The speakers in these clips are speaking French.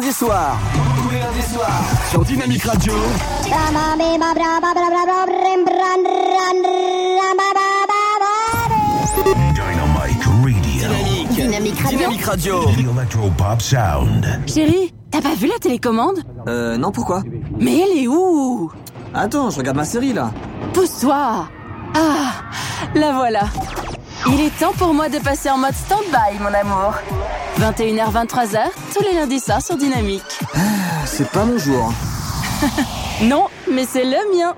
lundis soirs. Tous les lundis soirs. Sur Dynamique Radio. Dynamic Radio. Dynamique. Dynamique Radio. Dynamique Radio. The Electropop Sound. Chérie, t'as pas vu la télécommande? Euh, non, pourquoi? Mais elle est où? Attends, je regarde ma série là. Pousse-toi Ah, la voilà. Il est temps pour moi de passer en mode stand-by, mon amour. 21h, 23h, tous les lundis soirs sur Dynamique. C'est pas mon jour. Non, mais c'est le mien.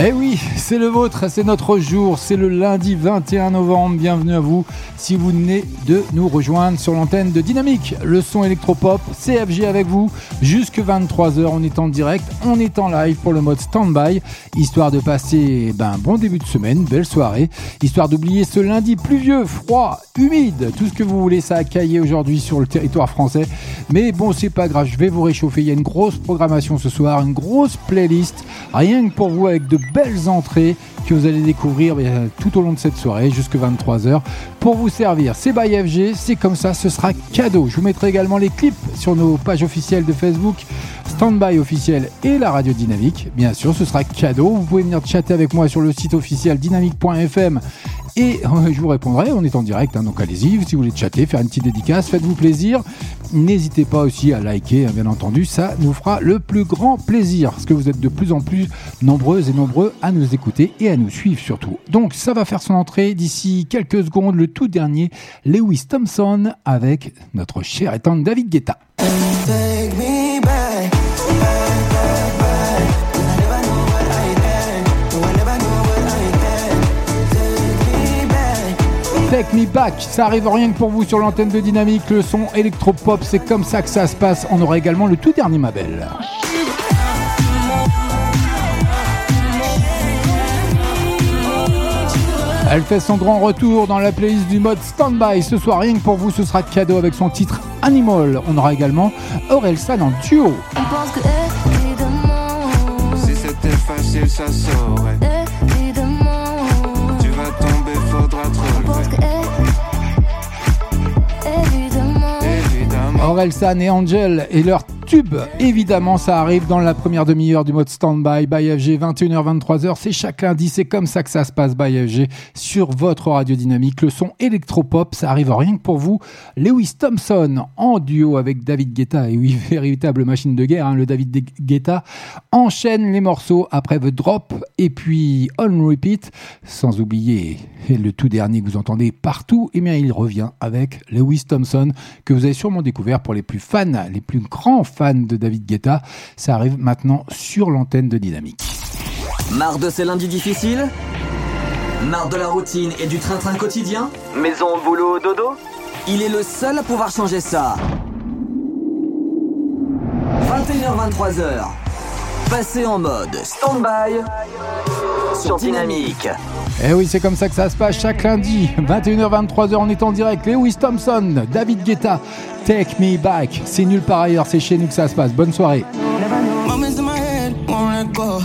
Eh oui, c'est le vôtre, c'est notre jour, c'est le lundi 21 novembre. Bienvenue à vous si vous venez de nous rejoindre sur l'antenne de Dynamique. Le son électropop, CFG avec vous, jusque 23h. On est en direct, on est en live pour le mode stand-by, histoire de passer ben, un bon début de semaine, belle soirée, histoire d'oublier ce lundi pluvieux, froid, humide, tout ce que vous voulez, ça a caillé aujourd'hui sur le territoire français. Mais bon, c'est pas grave, je vais vous réchauffer. Il y a une grosse programmation ce soir, une grosse playlist, rien que pour vous avec de belles entrées que vous allez découvrir eh, tout au long de cette soirée jusque 23h pour vous servir. C'est by FG, c'est comme ça, ce sera cadeau. Je vous mettrai également les clips sur nos pages officielles de Facebook, Standby officiel et la radio dynamique. Bien sûr, ce sera cadeau. Vous pouvez venir chatter avec moi sur le site officiel dynamique.fm et euh, je vous répondrai, on est en direct, hein, donc allez-y, si vous voulez chatter, faire une petite dédicace, faites-vous plaisir. N'hésitez pas aussi à liker, hein, bien entendu, ça nous fera le plus grand plaisir, parce que vous êtes de plus en plus nombreuses et nombreux à nous écouter et à nous suivre surtout. Donc ça va faire son entrée d'ici quelques secondes, le tout dernier, Lewis Thompson avec notre cher tendre David Guetta. Take Me Back, ça arrive rien que pour vous sur l'antenne de Dynamique, le son électropop, c'est comme ça que ça se passe. On aura également le tout dernier Mabel. Elle fait son grand retour dans la playlist du mode Standby. Ce soir, rien que pour vous, ce sera cadeau avec son titre Animal. On aura également Aurel San en duo. On pense que Si c'était facile, ça saurait. Évidemment. Aurel San et Angel et leur Évidemment, ça arrive dans la première demi-heure du mode Standby by FG, 21h-23h. C'est chaque lundi, c'est comme ça que ça se passe by FG sur votre radio dynamique. Le son électropop, ça arrive rien que pour vous. Lewis Thompson en duo avec David Guetta, et oui, véritable machine de guerre, hein, le David Guetta, enchaîne les morceaux après The Drop et puis On Repeat, sans oublier le tout dernier que vous entendez partout, et bien il revient avec Lewis Thompson, que vous avez sûrement découvert pour les plus fans, les plus grands fans de David Guetta. Ça arrive maintenant sur l'antenne de Dynamique. Marre de ces lundis difficiles? Marre de la routine et du train-train quotidien? Maison, boulot, dodo? Il est le seul à pouvoir changer ça. 21h-23h. Passez en mode stand-by sur Dynamique. Eh oui, c'est comme ça que ça se passe chaque lundi, 21h-23h, on est en direct. Lewis Thompson, David Guetta, Take Me Back. C'est nulle part ailleurs, c'est chez nous que ça se passe. Bonne soirée. Go.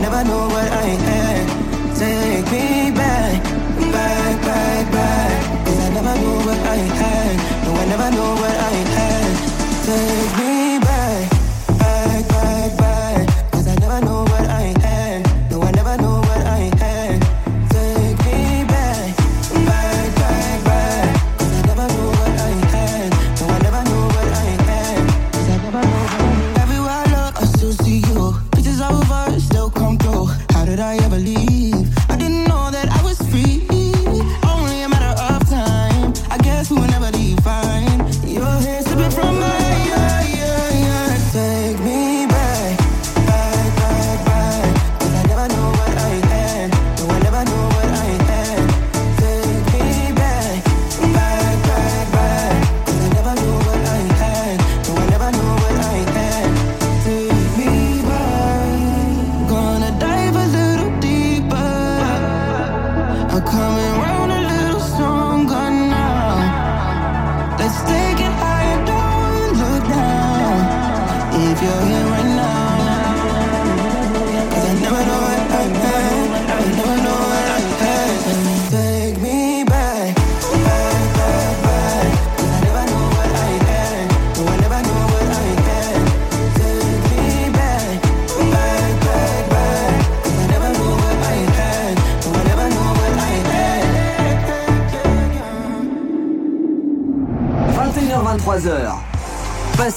Never know what I had.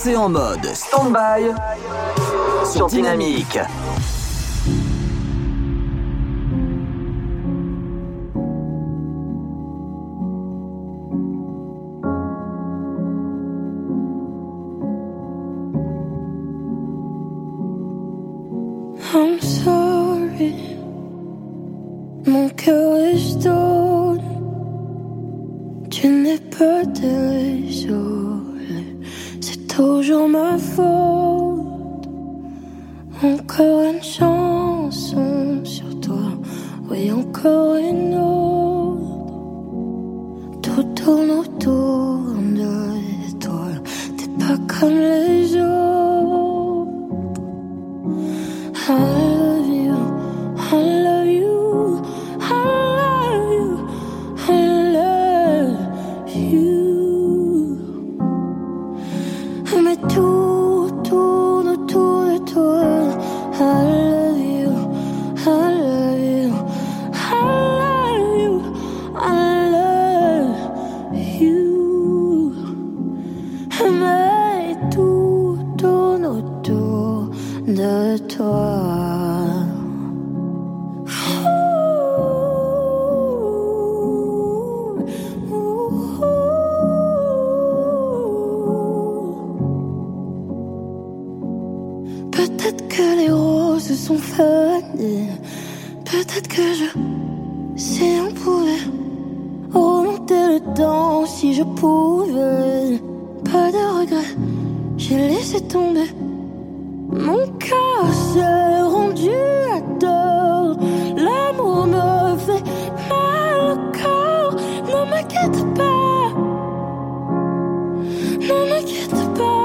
Passez en mode stand-by sur Dynamique. Ne m'inquiète pas. Oh,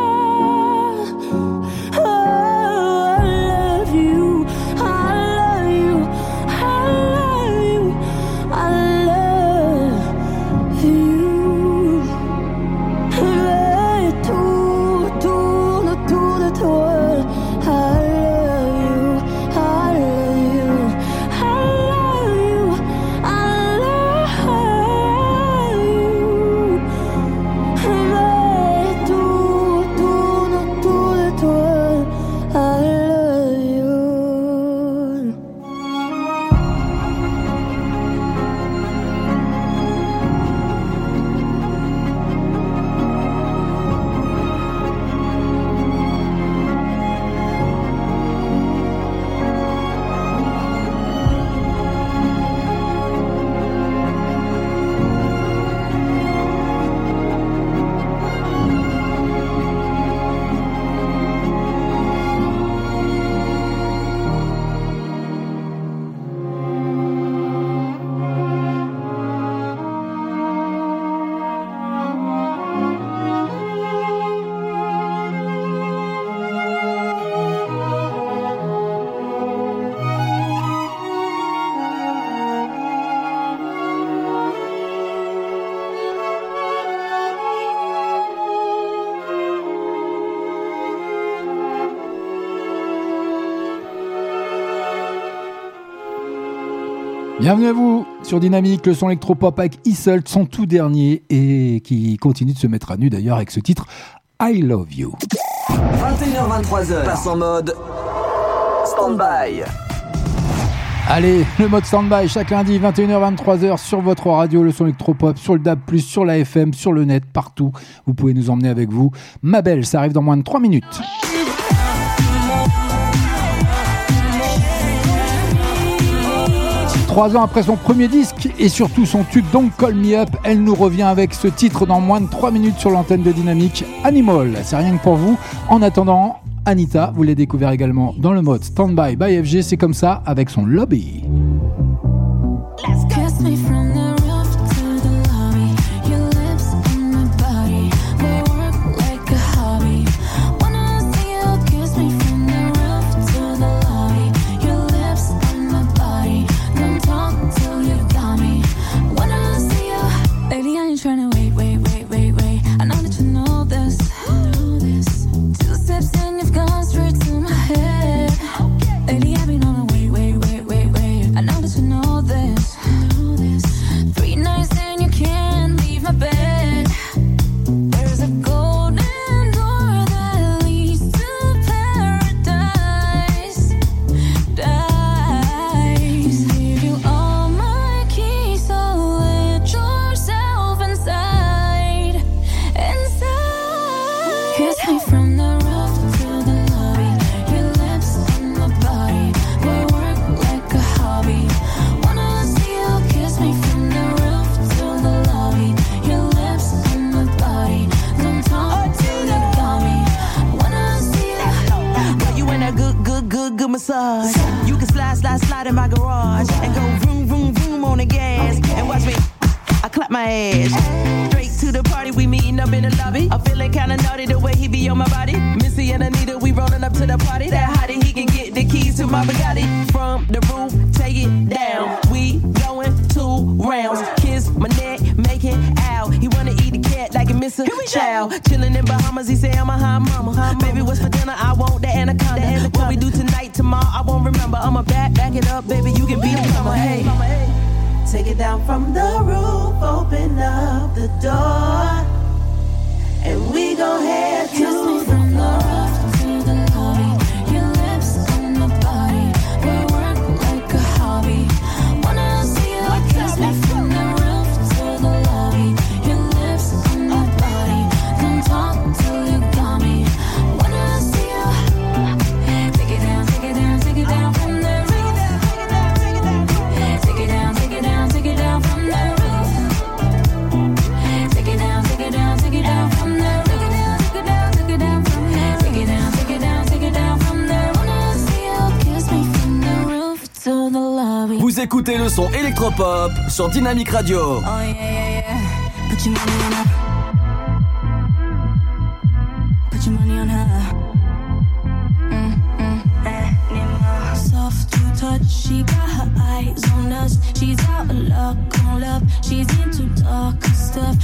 Bienvenue à vous sur Dynamique, le son électropop avec Isolt, son tout dernier, et qui continue de se mettre à nu d'ailleurs avec ce titre I Love You. 21h23h. Passe en mode stand-by. Allez, le mode stand-by chaque lundi, 21h-23h sur votre radio, le son électropop, sur le DAB+, sur la FM, sur le net, partout. Vous pouvez nous emmener avec vous. Ma belle, ça arrive dans moins de 3 minutes. Trois ans après son premier disque et surtout son tube Don't Call Me Up, elle nous revient avec ce titre dans moins de 3 minutes sur l'antenne de Dynamique Animal. C'est rien que pour vous. En attendant, Anita, vous l'avez découvert également dans le mode Standby by FG, c'est comme ça avec son lobby. And Anita, we rolling up to the party. That hottie, he can get the keys to my Bugatti. From the roof, take it down. We going two rounds. Kiss my neck, make it out. He wanna eat the cat like a Mr. Chow. Chillin' in Bahamas, he say I'm a high mama. High mama. Baby, what's for dinner? I want the anaconda. What we do tonight, tomorrow, I won't remember. I'ma back, back it up, baby. You can be the mama. Hey. Take it down from the roof, open up the door, and we gon' head to the floor. to the écoutez le son électropop sur Dynamic Radio. Oh yeah, yeah, yeah. Put your money on her. Put your money on her. Mm, mm, eh. Soft to touch, she got her eyes on us. She's out of luck on love. She's into darker stuff.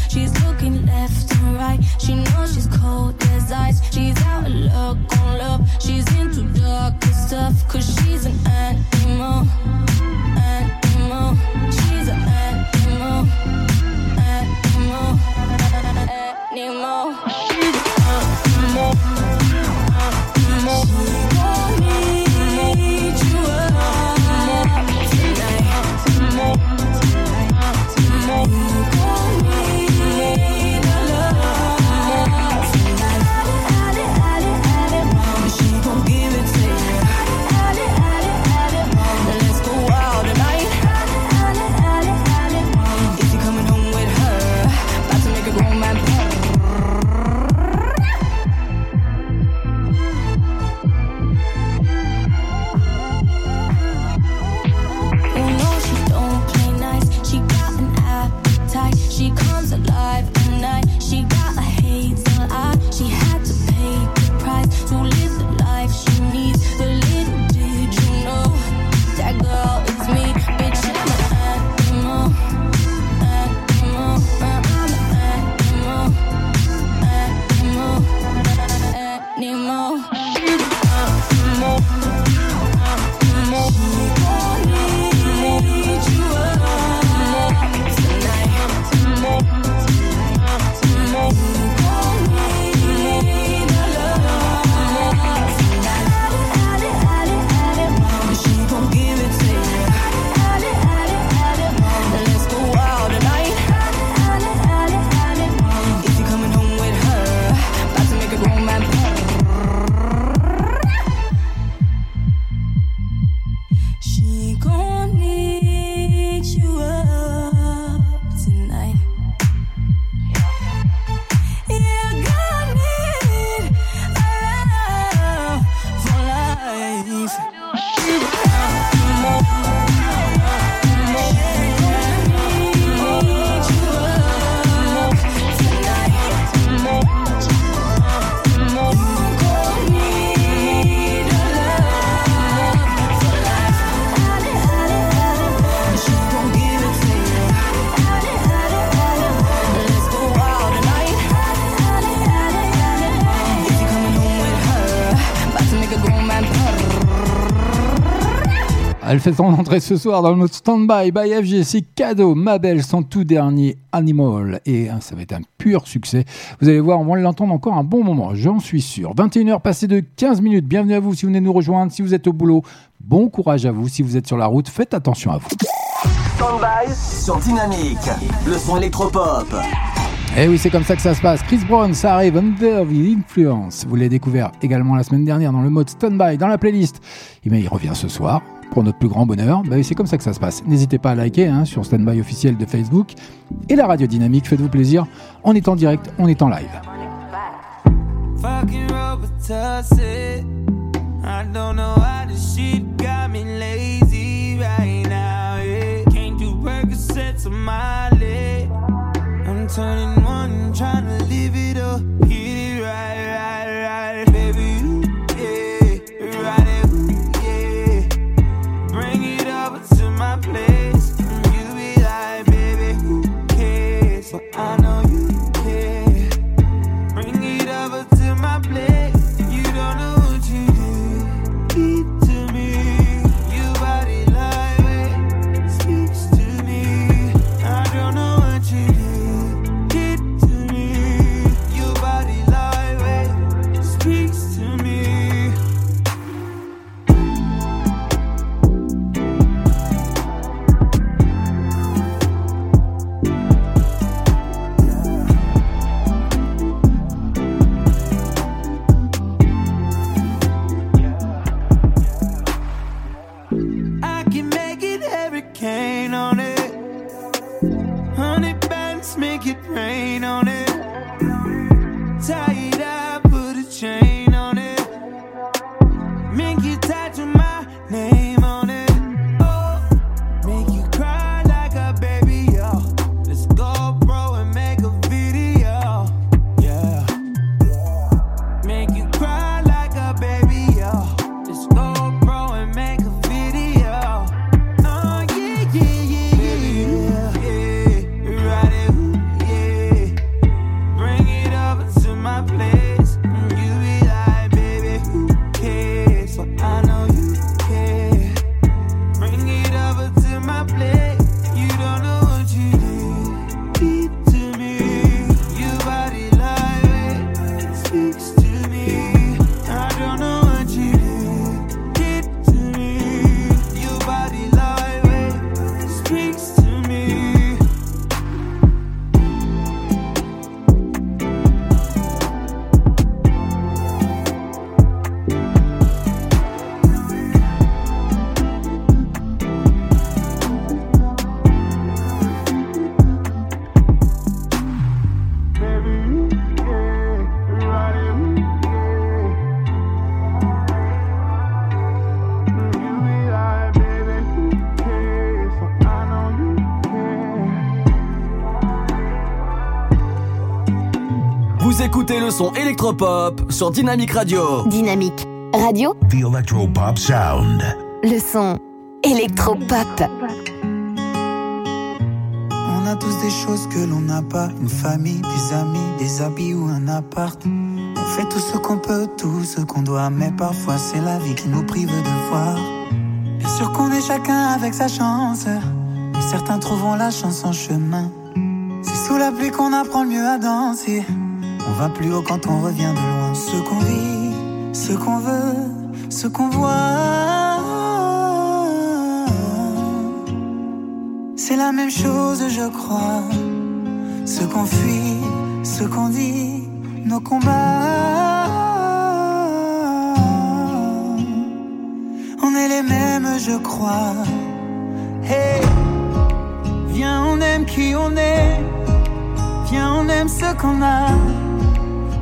Elle fait son entrée ce soir dans le mode Standby by FGC cadeau, ma belle, son tout dernier Animal. Et hein, ça va être un pur succès. Vous allez voir, on va l'entendre encore un bon moment, j'en suis sûr. 21h passées de 15 minutes. Bienvenue à vous si vous venez nous rejoindre, si vous êtes au boulot. Bon courage à vous. Si vous êtes sur la route, faites attention à vous. Standby sur Dynamic. Le son électropop. Eh oui, c'est comme ça que ça se passe. Chris Brown, ça arrive Under the Influence. Vous l'avez découvert également la semaine dernière dans le mode Standby, dans la playlist. Et bien, il revient ce soir pour notre plus grand bonheur, bah c'est comme ça que ça se passe. N'hésitez pas à liker hein, sur Standby officiel de Facebook et la radio dynamique. Faites-vous plaisir. On est en direct, on est en live. live. I know you on it. Le son électropop sur Dynamique Radio. Dynamique Radio, The Electropop Sound. le son électropop. On a tous des choses que l'on n'a pas, une famille, des amis, des habits ou un appart. On fait tout ce qu'on peut, tout ce qu'on doit, mais parfois c'est la vie qui nous prive de voir. Bien sûr qu'on est chacun avec sa chance, mais certains trouveront la chance en chemin. C'est sous la pluie qu'on apprend le mieux à danser. On va plus haut quand on revient de loin. Ce qu'on vit, ce qu'on veut, ce qu'on voit. C'est la même chose, je crois. Ce qu'on fuit, ce qu'on dit, nos combats. On est les mêmes, je crois. Hey, viens, on aime qui on est. Viens, on aime ce qu'on a.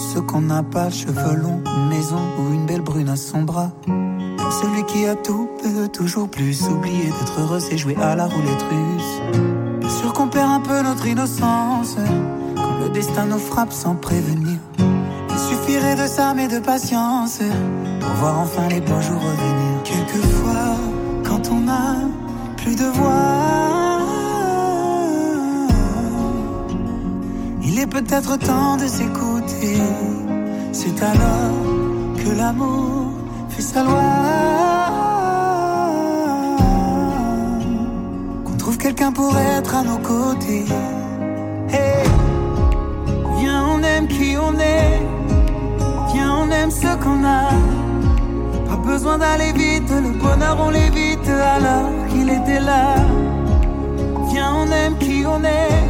Voudrait tous ce qu'on n'a pas, cheveux longs, maison ou une belle brune à son bras. Celui qui a tout, peut toujours plus. Oublier d'être heureux, c'est jouer à la roulette russe. Bien sûr qu'on perd un peu notre innocence quand le destin nous frappe sans prévenir. Il suffirait de mais de patience pour voir enfin les beaux jours revenir. Quelquefois, quand on a plus de voix, est peut-être temps de s'écouter. C'est alors que l'amour fait sa loi. Qu'on trouve quelqu'un pour être à nos côtés. Hey, viens, on aime qui on est. Viens, on aime ce qu'on a. Pas besoin d'aller vite, le bonheur on l'évite alors qu'il était là. Viens, on aime qui on est.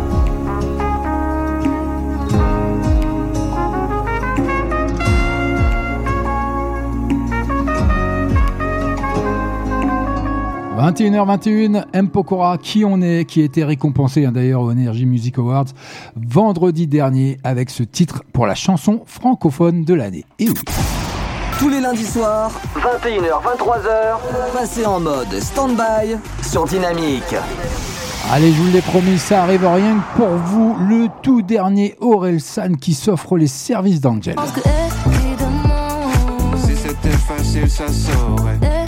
21h21, M. Pokora, qui on est, qui a été récompensé hein, d'ailleurs aux Energy Music Awards vendredi dernier avec ce titre pour la chanson francophone de l'année. Et oui. Tous les lundis soirs, 21h, 23h, passez en mode stand-by sur Dynamique. Allez, je vous l'ai promis, ça arrive rien que pour vous. Le tout dernier Aurel San qui s'offre les services d'Angel. Si c'était facile, ça saurait.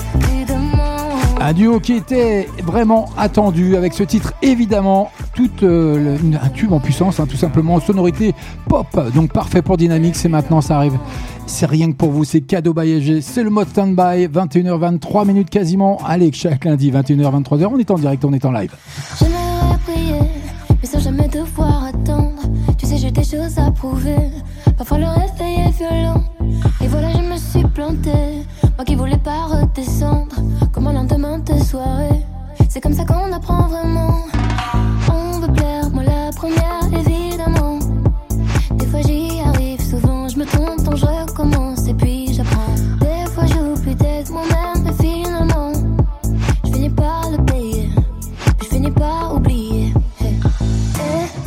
Un duo qui était vraiment attendu avec ce titre, évidemment, tout euh, un tube en puissance, hein, tout simplement, sonorité pop, donc parfait pour Dynamique, c'est maintenant, ça arrive. C'est rien que pour vous, c'est cadeau FG, c'est le mode stand-by, 21h, 23 minutes quasiment. Allez, chaque lundi, 21h, 23h, on est en direct, on est en live. Mais sans jamais devoir attendre. Tu sais, j'ai des choses à prouver. Parfois le réveil est violent. Et voilà, je me suis. Moi qui voulais pas redescendre. Comme un lendemain de soirée. C'est comme ça qu'on apprend vraiment. On veut plaire, moi la première, évidemment. Des fois j'y arrive, souvent je me trompe, donc je recommence et puis j'apprends. Des fois j'oublie d'être moi-même, et finalement, je finis par le payer. Je finis par oublier.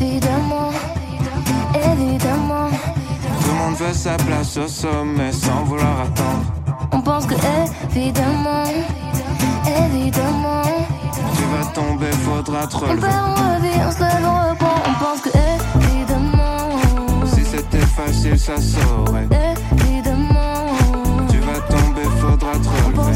Évidemment, évidemment, Tout le monde veut sa place au sommet sans vouloir attendre. On évidemment, évidemment, Tu vas tomber, faudra te on relever. perd, on revit, on se lève, on reprend. On pense que évidemment, Si c'était facile, ça saurait. évidemment, Tu vas tomber, faudra te on relever.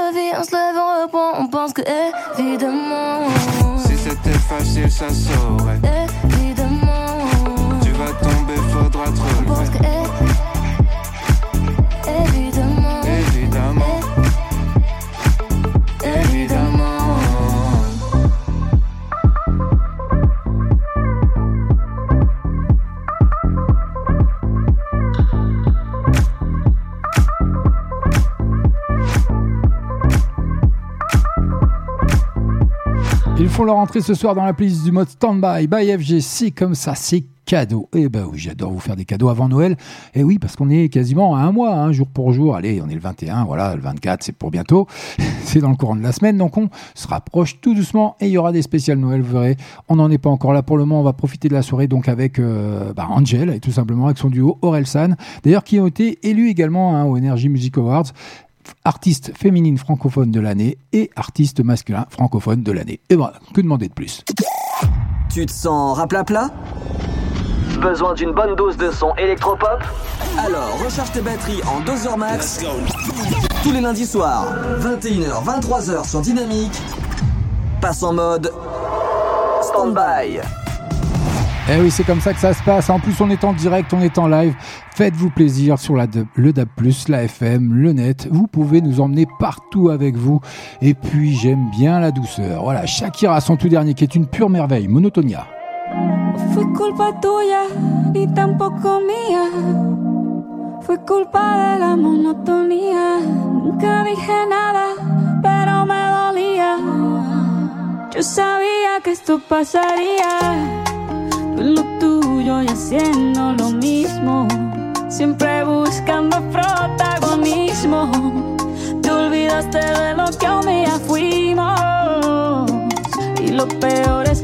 Perd, on se lève, on reprend. On pense que évidemment. Si c'était facile, ça saurait. Évidemment, Tu vas tomber, faudra te on pense que é- font leur entrée ce soir dans la playlist du mode Standby by FG. C'est comme ça, c'est cadeaux. Eh ben oui, j'adore vous faire des cadeaux avant Noël. Et oui, parce qu'on est quasiment à un mois, hein, jour pour jour. Allez, on est le 21, voilà, le 24, c'est pour bientôt. c'est dans le courant de la semaine, donc on se rapproche tout doucement et il y aura des spéciales Noël, vous verrez. On n'en est pas encore là pour le moment, on va profiter de la soirée donc avec euh, bah, Angel et tout simplement avec son duo Orelsan, d'ailleurs qui ont été élus également hein, au Energy Music Awards artiste féminine francophone de l'année et artiste masculin francophone de l'année. Et voilà, que demander de plus? Tu te sens raplapla? Besoin d'une bonne dose de son électropop? Alors recharge tes batteries en 2 heures max. Tous les lundis soirs, 21h, 23h sur Dynamique. Passe en mode stand-by. Eh oui, c'est comme ça que ça se passe. En plus, on est en direct, on est en live. Faites-vous plaisir sur la, le DAB+, la FM, le net. Vous pouvez nous emmener partout avec vous. Et puis, j'aime bien la douceur. Voilà, Shakira, son tout dernier, qui est une pure merveille. Monotonia. Lo tuyo y haciendo lo mismo. Siempre buscando protagonismo. Te olvidaste de lo que un día fuimos. Y lo peor es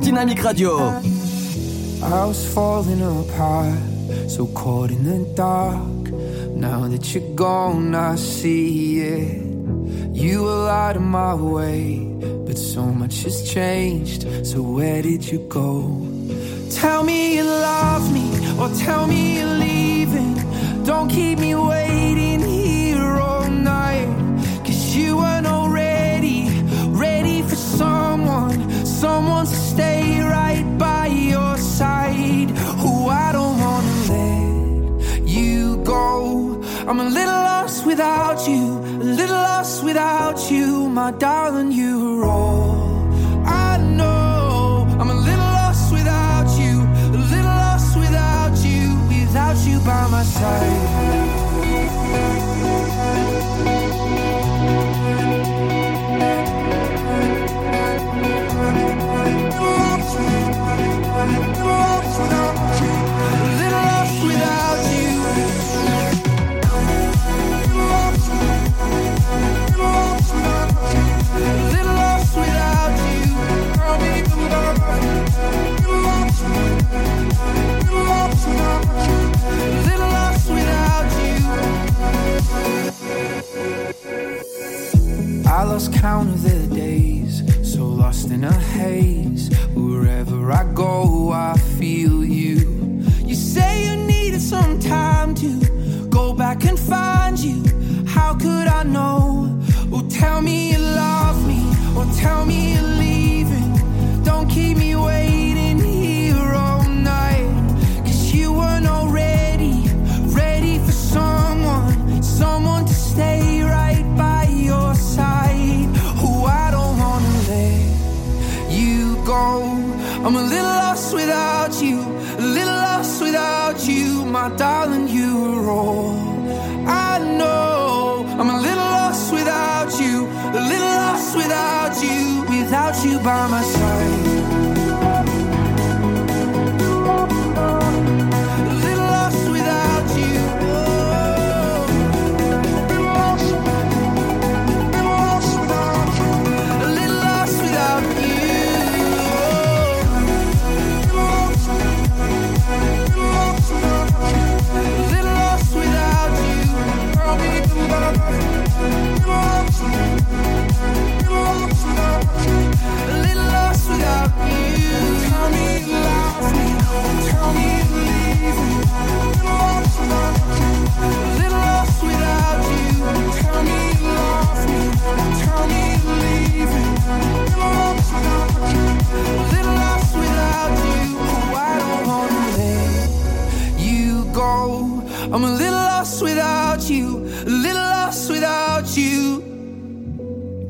que Dynamique Radio. I was falling apart, so caught in the dark. Now that you're gone, I see it. You were out of my way, but so much has changed. So where did you go? Tell me you love me, or tell me you're leaving. Don't keep me waiting here all night. Cause you weren't already ready for someone, someone I'm a little lost without you, a little lost without you, my darling. You are all I know. I'm a little lost without you, a little lost without you, without you by my side. I lost count of the days, so lost in a haze. Wherever I go, I feel you. You say you needed some time to go back and find you. How could I know? Oh, tell me you love me, or tell me you're leaving. Don't keep me waiting I'm a little lost without you, a little lost without you, my darling. You were all I know. I'm a little lost without you, a little lost without you, without you by my side.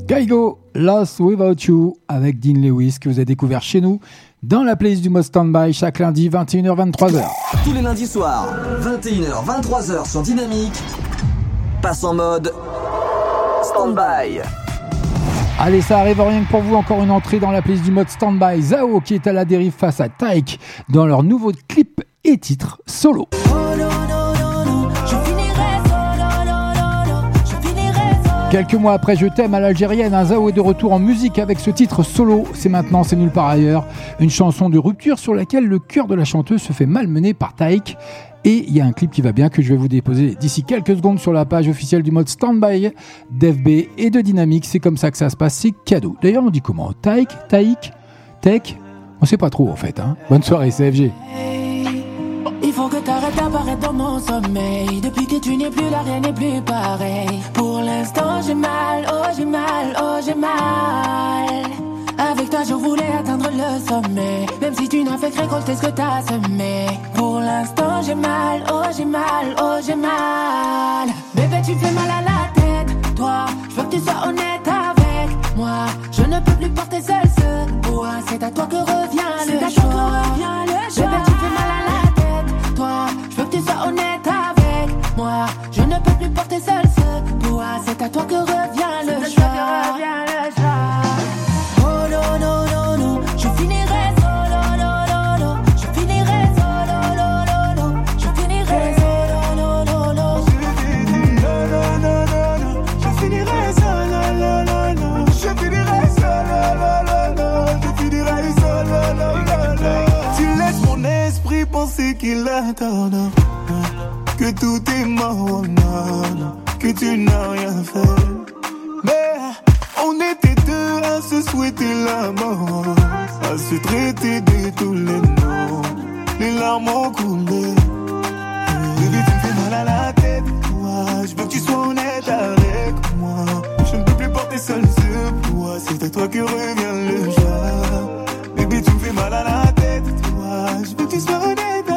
Kaigo, Lost Without You, avec Dean Lewis, que vous avez découvert chez nous, dans la playlist du mode Standby, chaque lundi, 21h-23h. Tous les lundis soirs, 21h, 23h sur Dynamique. Passe en mode stand-by. Allez, ça arrive rien que pour vous, encore une entrée dans la playlist du mode Standby. Zao, qui est à la dérive face à Taik, dans leur nouveau clip et titre solo. Quelques mois après Je t'aime à l'algérienne, un Zao est de retour en musique avec ce titre solo. C'est maintenant, c'est nulle part ailleurs. Une chanson de rupture sur laquelle le cœur de la chanteuse se fait malmener par Taïk. Et il y a un clip qui va bien que je vais vous déposer d'ici quelques secondes sur la page officielle du mode Standby d'FB et de Dynamique. C'est comme ça que ça se passe, c'est cadeau. D'ailleurs, on dit comment Taïk Taïk Tech On sait pas trop en fait. Hein. Bonne soirée, CFG. Il faut que t'arrêtes d'apparaître dans mon sommeil. Depuis que tu n'es plus là, rien n'est plus pareil. Pour l'instant, j'ai mal, oh j'ai mal, oh j'ai mal. Avec toi, je voulais atteindre le sommet. Même si tu n'as fait que récolter ce que t'as semé. Pour l'instant, j'ai mal, oh j'ai mal, oh j'ai mal. Bébé, tu fais mal à la tête. Toi, je veux que tu sois honnête avec moi. Je ne peux plus porter seul ce poids. C'est à toi que revient le choix. Bébé, tu fais mal à à toi que revient le choix. Oh non, non, non, non. Je finirai solo, non, non, non. Je finirai solo, non, non, non. Je finirai solo, non, non, non. Non, non, non, non, non. Je finirai seul, non, non, non. Je finirai seul, non, non. Je finirai seul, non, non, non. Tu laisses mon esprit penser qu'il a tort, non. Que tout est mort, tu n'as rien fait. Mais on était deux à se souhaiter la mort, à se traiter de tous les noms. Les larmes ont coulé. Bébé, tu me fais mal à la tête. Moi, je veux que tu sois honnête avec moi. Je ne peux plus porter seul ce poids. C'est à toi que revient le joie. Bébé, tu me fais mal à la tête. Toi, je veux que tu sois honnête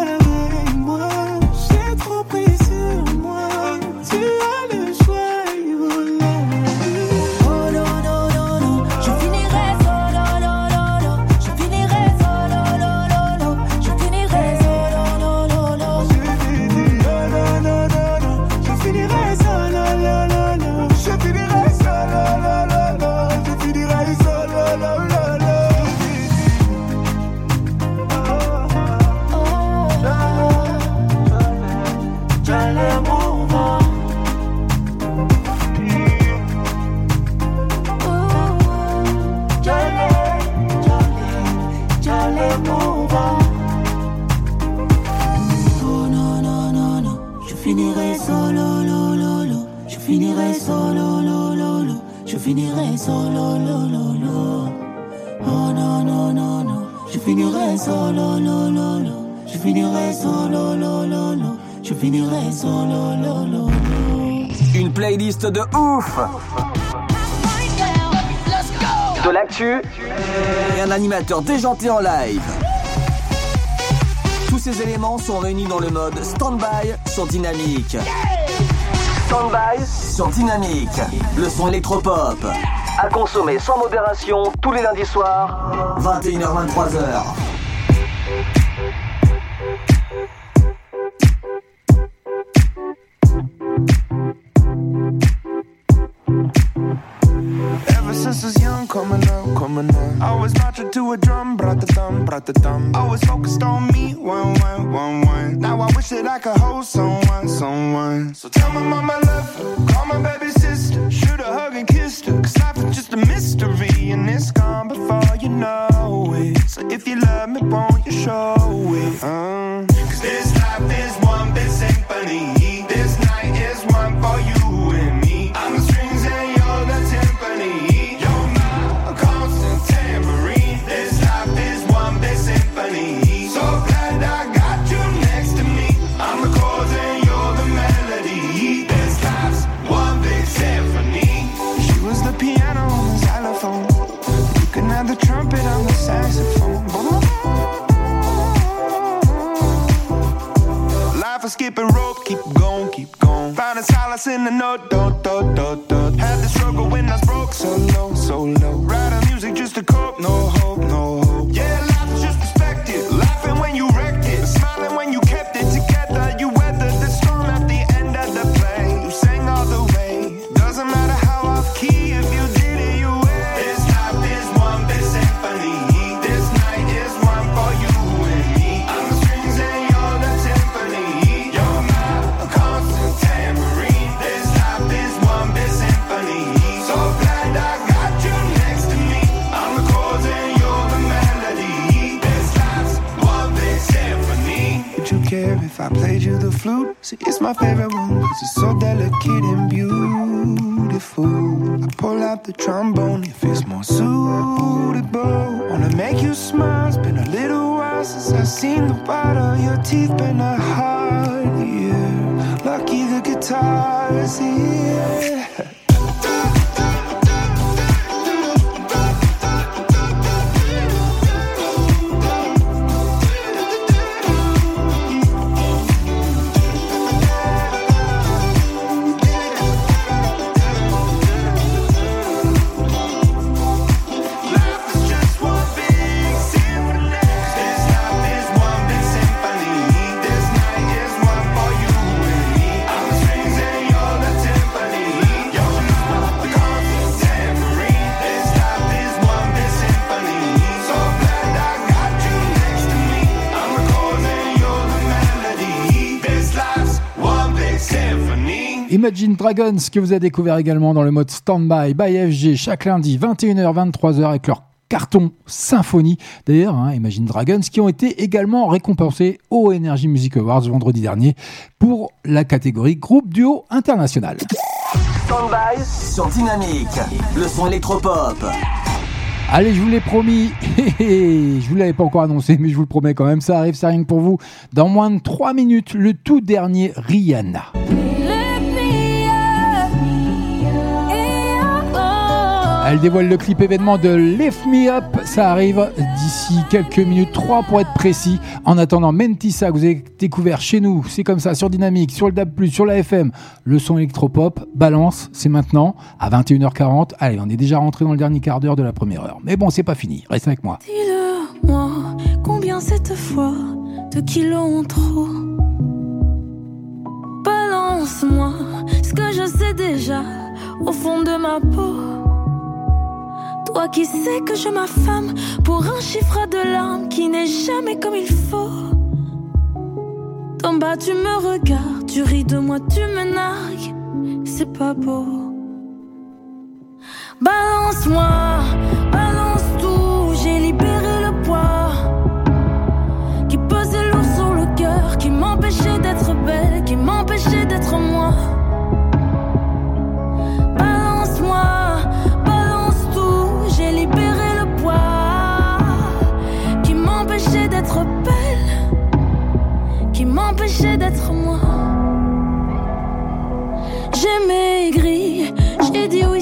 finirai solo, lo, lo, lo. Oh non, non, non, non. Je finirai solo, lo, lo, lo. Je finirai solo, lo, lo, lo. Je finirai solo, lo, lo, lo. Une playlist de ouf De l'actu et un animateur déjanté en live. Tous ces éléments sont réunis dans le mode Standby sur Dynamique. Standby sur Dynamique. Le son électropop. À consommer sans modération tous les lundis soirs, 21h-23h. Ever since I was young, coming up, coming up. I was marching to a drum, brought the thumb, brought the thumb. Always focused on me, one, one, one, one. Now I wish that I could hold someone, someone. So tell my mama I love her, call my baby sister, shoot a hug and kiss her. Cause life is just a mystery, and it's gone before you know it. So if you love me, won't you show it? Uh. Cause this life is one big symphony. This night is one for you in the note, dot, I see Imagine Dragons que vous avez découvert également dans le mode Standby by FG chaque lundi 21h 23h avec leur carton symphonie. D'ailleurs, hein, Imagine Dragons qui ont été également récompensés au Energy Music Awards vendredi dernier pour la catégorie groupe duo international. Standby sur Dynamique. Le son électropop. Allez, je vous l'ai promis, je vous l'avais pas encore annoncé, mais je vous le promets quand même, ça arrive, c'est rien que pour vous. Dans moins de 3 minutes, le tout dernier Rihanna. Elle dévoile le clip événement de Lift Me Up. Ça arrive d'ici quelques minutes, 3 pour être précis. En attendant, Mentissa, que vous avez découvert chez nous, c'est comme ça, sur Dynamique, sur le DAB+, sur la FM. Le son électropop, balance, c'est maintenant, à 21h40. Allez, on est déjà rentré dans le dernier quart d'heure de la première heure. Mais bon, c'est pas fini, reste avec moi. Dis-le-moi, combien cette fois de kilos trop? Balance-moi ce que je sais déjà au fond de ma peau. Toi qui sais que je m'affame pour un chiffre de larmes qui n'est jamais comme il faut. T'en bas, tu me regardes, tu ris de moi, tu me nargues. C'est pas beau. Balance-moi, balance tout, j'ai libéré le poids qui pesait lourd sur le cœur, qui m'empêchait d'être belle, qui m'empêchait d'être moi.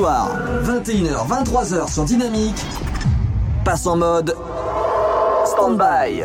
21h, 23h sur Dynamique, passe en mode stand-by.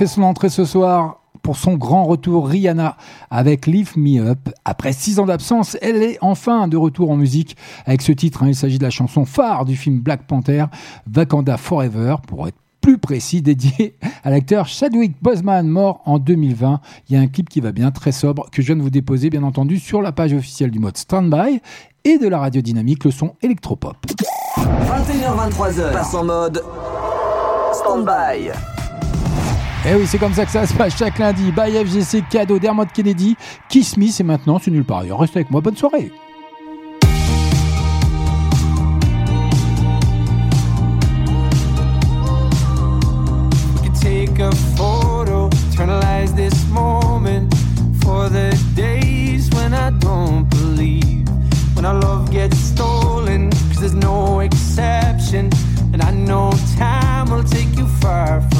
Fait son entrée ce soir pour son grand retour Rihanna avec Lift Me Up. Après six ans d'absence, elle est enfin de retour en musique avec ce titre. Hein. il s'agit de la chanson phare du film Black Panther, Wakanda Forever, pour être plus précis, dédié à l'acteur Chadwick Boseman, mort en 2020. Il y a un clip qui va bien, très sobre, que je viens de vous déposer, bien entendu, sur la page officielle du mode Standby et de la radio dynamique, le son électropop. 21h23h, passe en mode Standby. Eh oui, c'est comme ça que ça se passe chaque lundi. Bye FGC, cadeau Dermot Kennedy, Kiss Me, c'est maintenant, c'est nulle part ailleurs. Reste avec moi, bonne soirée. this moment for the days when our love gets stolen, cause there's no exception. And I know time will take you far from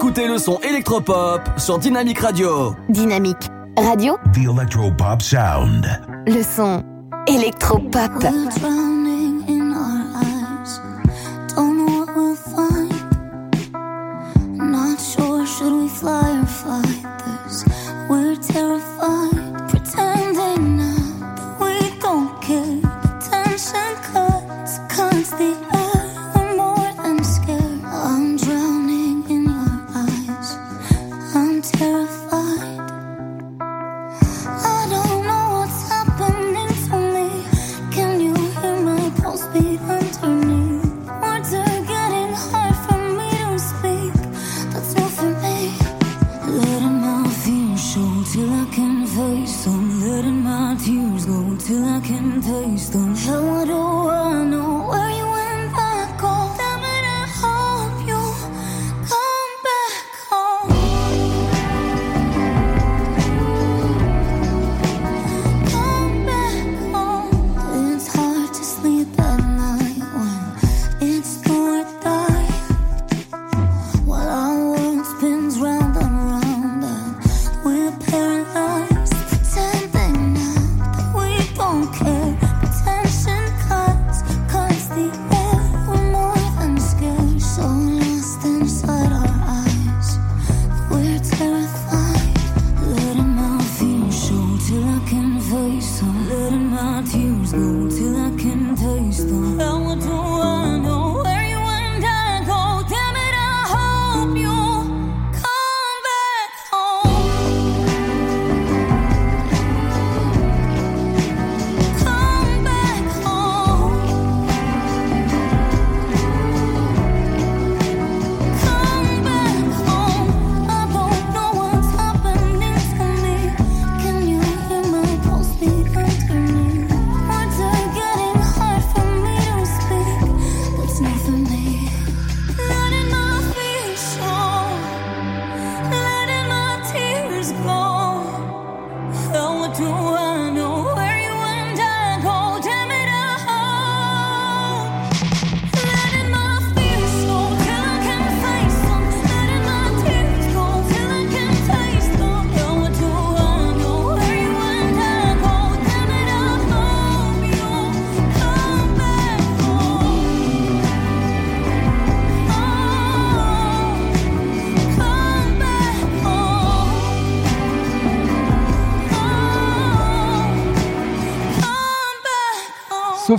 écoutez le son électropop sur Dynamique Radio. Dynamique Radio. The Electropop Sound. Le son électropop.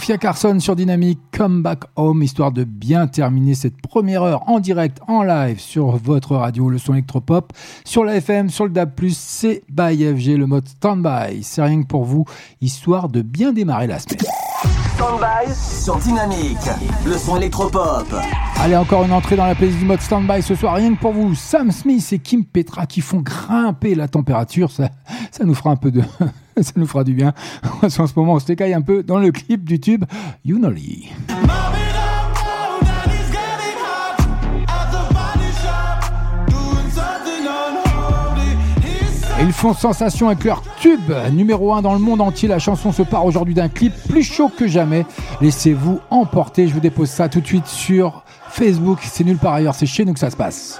Sophia Carson sur Dynamique, Come Back Home, histoire de bien terminer cette première heure en direct, en live sur votre radio, le son électropop, sur la FM, sur le DAB+, c'est by FG, le mode standby. C'est rien que pour vous, histoire de bien démarrer la semaine. Standby sur Dynamique, le son électropop. Allez, encore une entrée dans la playlist du mode standby ce soir, rien que pour vous. Sam Smith et Kim Petra qui font grimper la température, ça, ça nous fera un peu de, ça nous fera du bien. En ce moment, on se décaille un peu dans le clip du tube You Know Lee. Ils font sensation avec leur tube numéro 1 dans le monde entier. La chanson se part aujourd'hui d'un clip plus chaud que jamais. Laissez-vous emporter. Je vous dépose ça tout de suite sur Facebook. C'est nulle part ailleurs. C'est chez nous que ça se passe.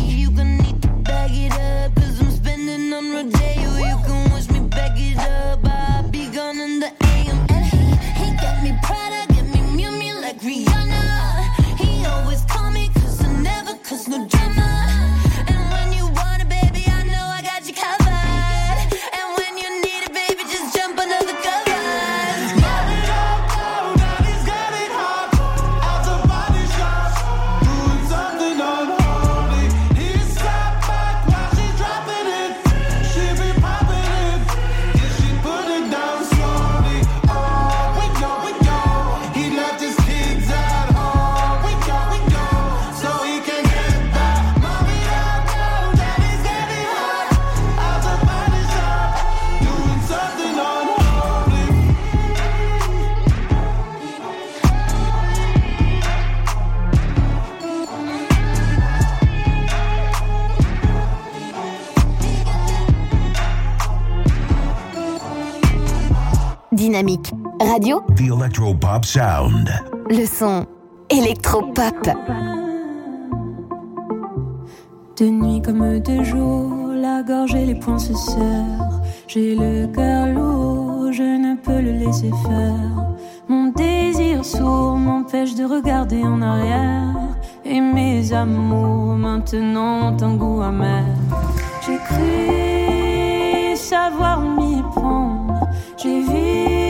Radio. The Electropop Sound. Le son électropop. De nuit comme de jour, la gorge et les poings se serrent. J'ai le cœur lourd, je ne peux le laisser faire. Mon désir sourd m'empêche de regarder en arrière. Et mes amours maintenant ont un goût amer. J'ai cru savoir m'y prendre. J'ai vu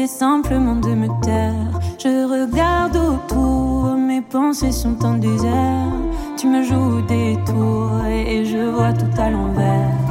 j'essaie simplement de me taire. Je regarde autour, mes pensées sont en désert. Tu me joues des tours et je vois tout à l'envers.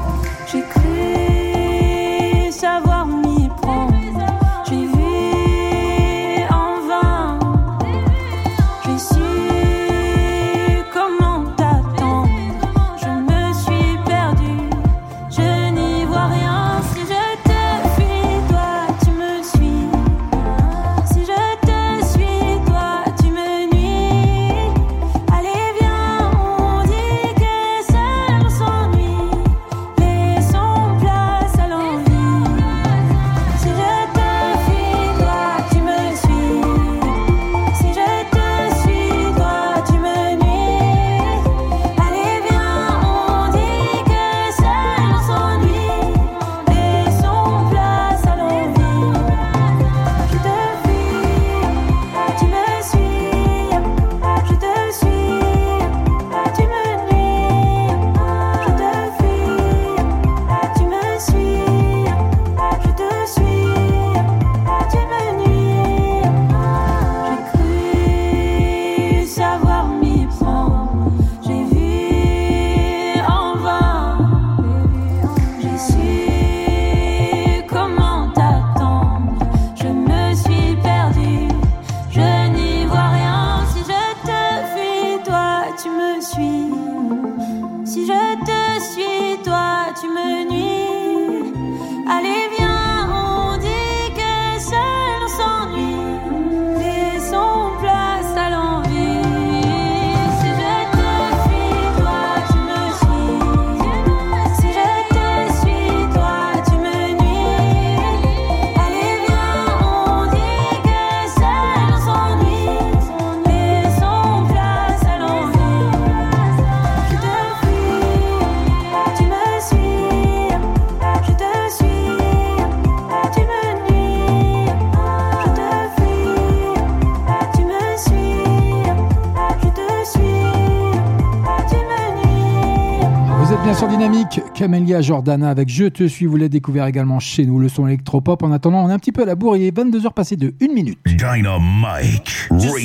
Camélia Jordana avec Je te suis, vous l'avez découvert également chez nous, le son électropop. En attendant, on est un petit peu à la bourre, il est 22h passé de 1 minute. Dynamite Radio.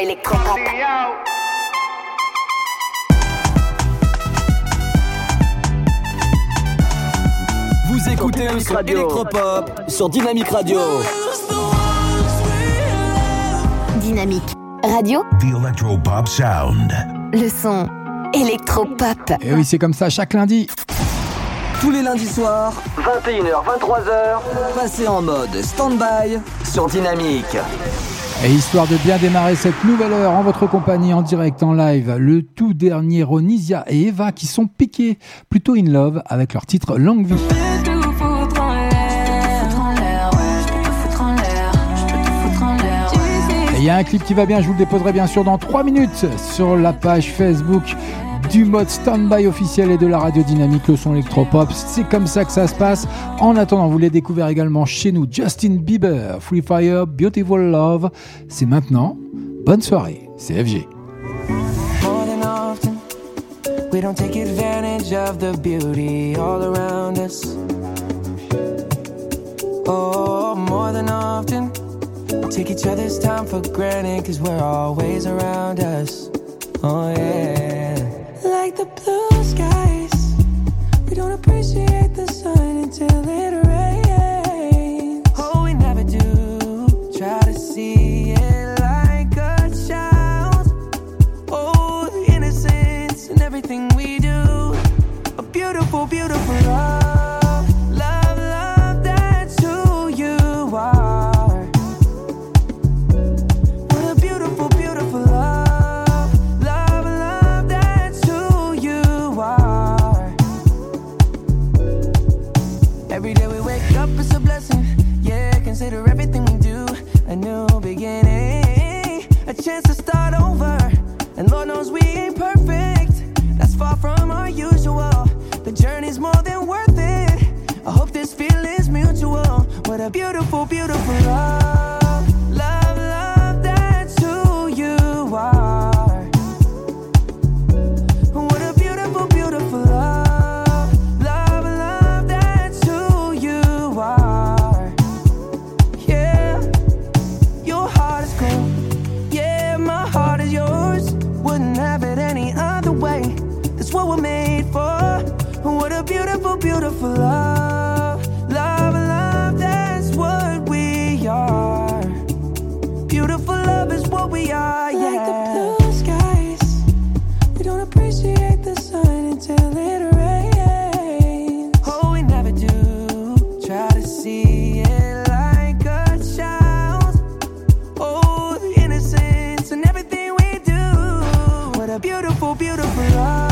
Électropop. Vous écoutez le son électropop sur Dynamique Radio. Dynamique Radio. The Electropop Sound. Le son électropop. Et oui, c'est comme ça chaque lundi. Tous les lundis soirs, 21h, 23h, passez en mode stand-by sur Dynamique. Et histoire de bien démarrer cette nouvelle heure en votre compagnie en direct en live, le tout dernier Ronisia et Eva qui sont piqués plutôt in love avec leur titre Longue Vie. Y a un clip qui va bien, je vous le déposerai bien sûr dans 3 minutes sur la page Facebook du mode stand-by officiel et de la radio dynamique, le son électropop. C'est comme ça que ça se passe. En attendant, vous les découvrez également chez nous. Justin Bieber, Free Fire, Beautiful Love. C'est maintenant. Bonne soirée, often, we take each other's time for granted because we're always around us. Oh, yeah. Like the blue skies, we don't appreciate the sun until it rains. Oh, we never do try to see it like a child. Oh, the innocence in everything we do. A beautiful, beautiful love. Knows we ain't perfect. That's far from our usual. The journey's more than worth it. I hope this feeling's mutual. What a beautiful, beautiful love. Beautiful, beautiful love.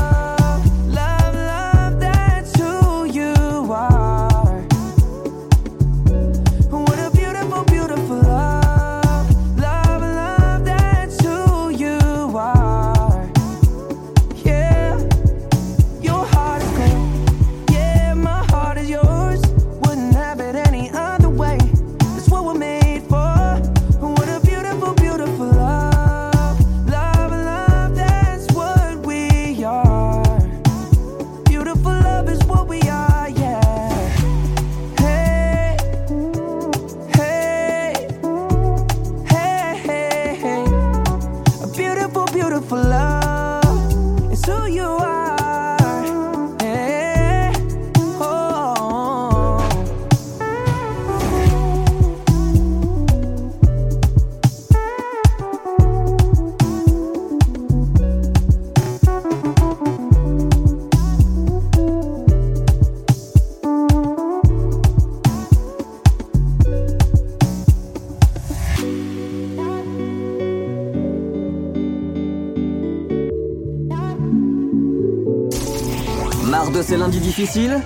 Difficiles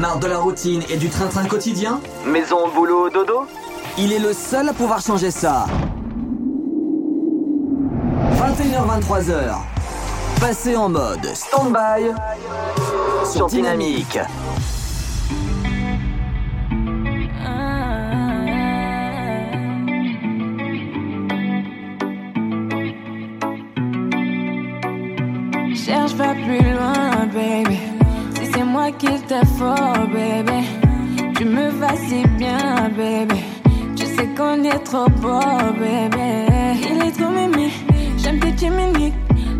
Marre de la routine et du train-train quotidien Maison, boulot, dodo Il est le seul à pouvoir changer ça. 21h-23h. Passez en mode stand-by sur Dynamique. Te faut, baby. Tu me vas si bien, baby. Tu sais qu'on est trop beau, baby. Il est trop mimi, j'aime tes chimiques.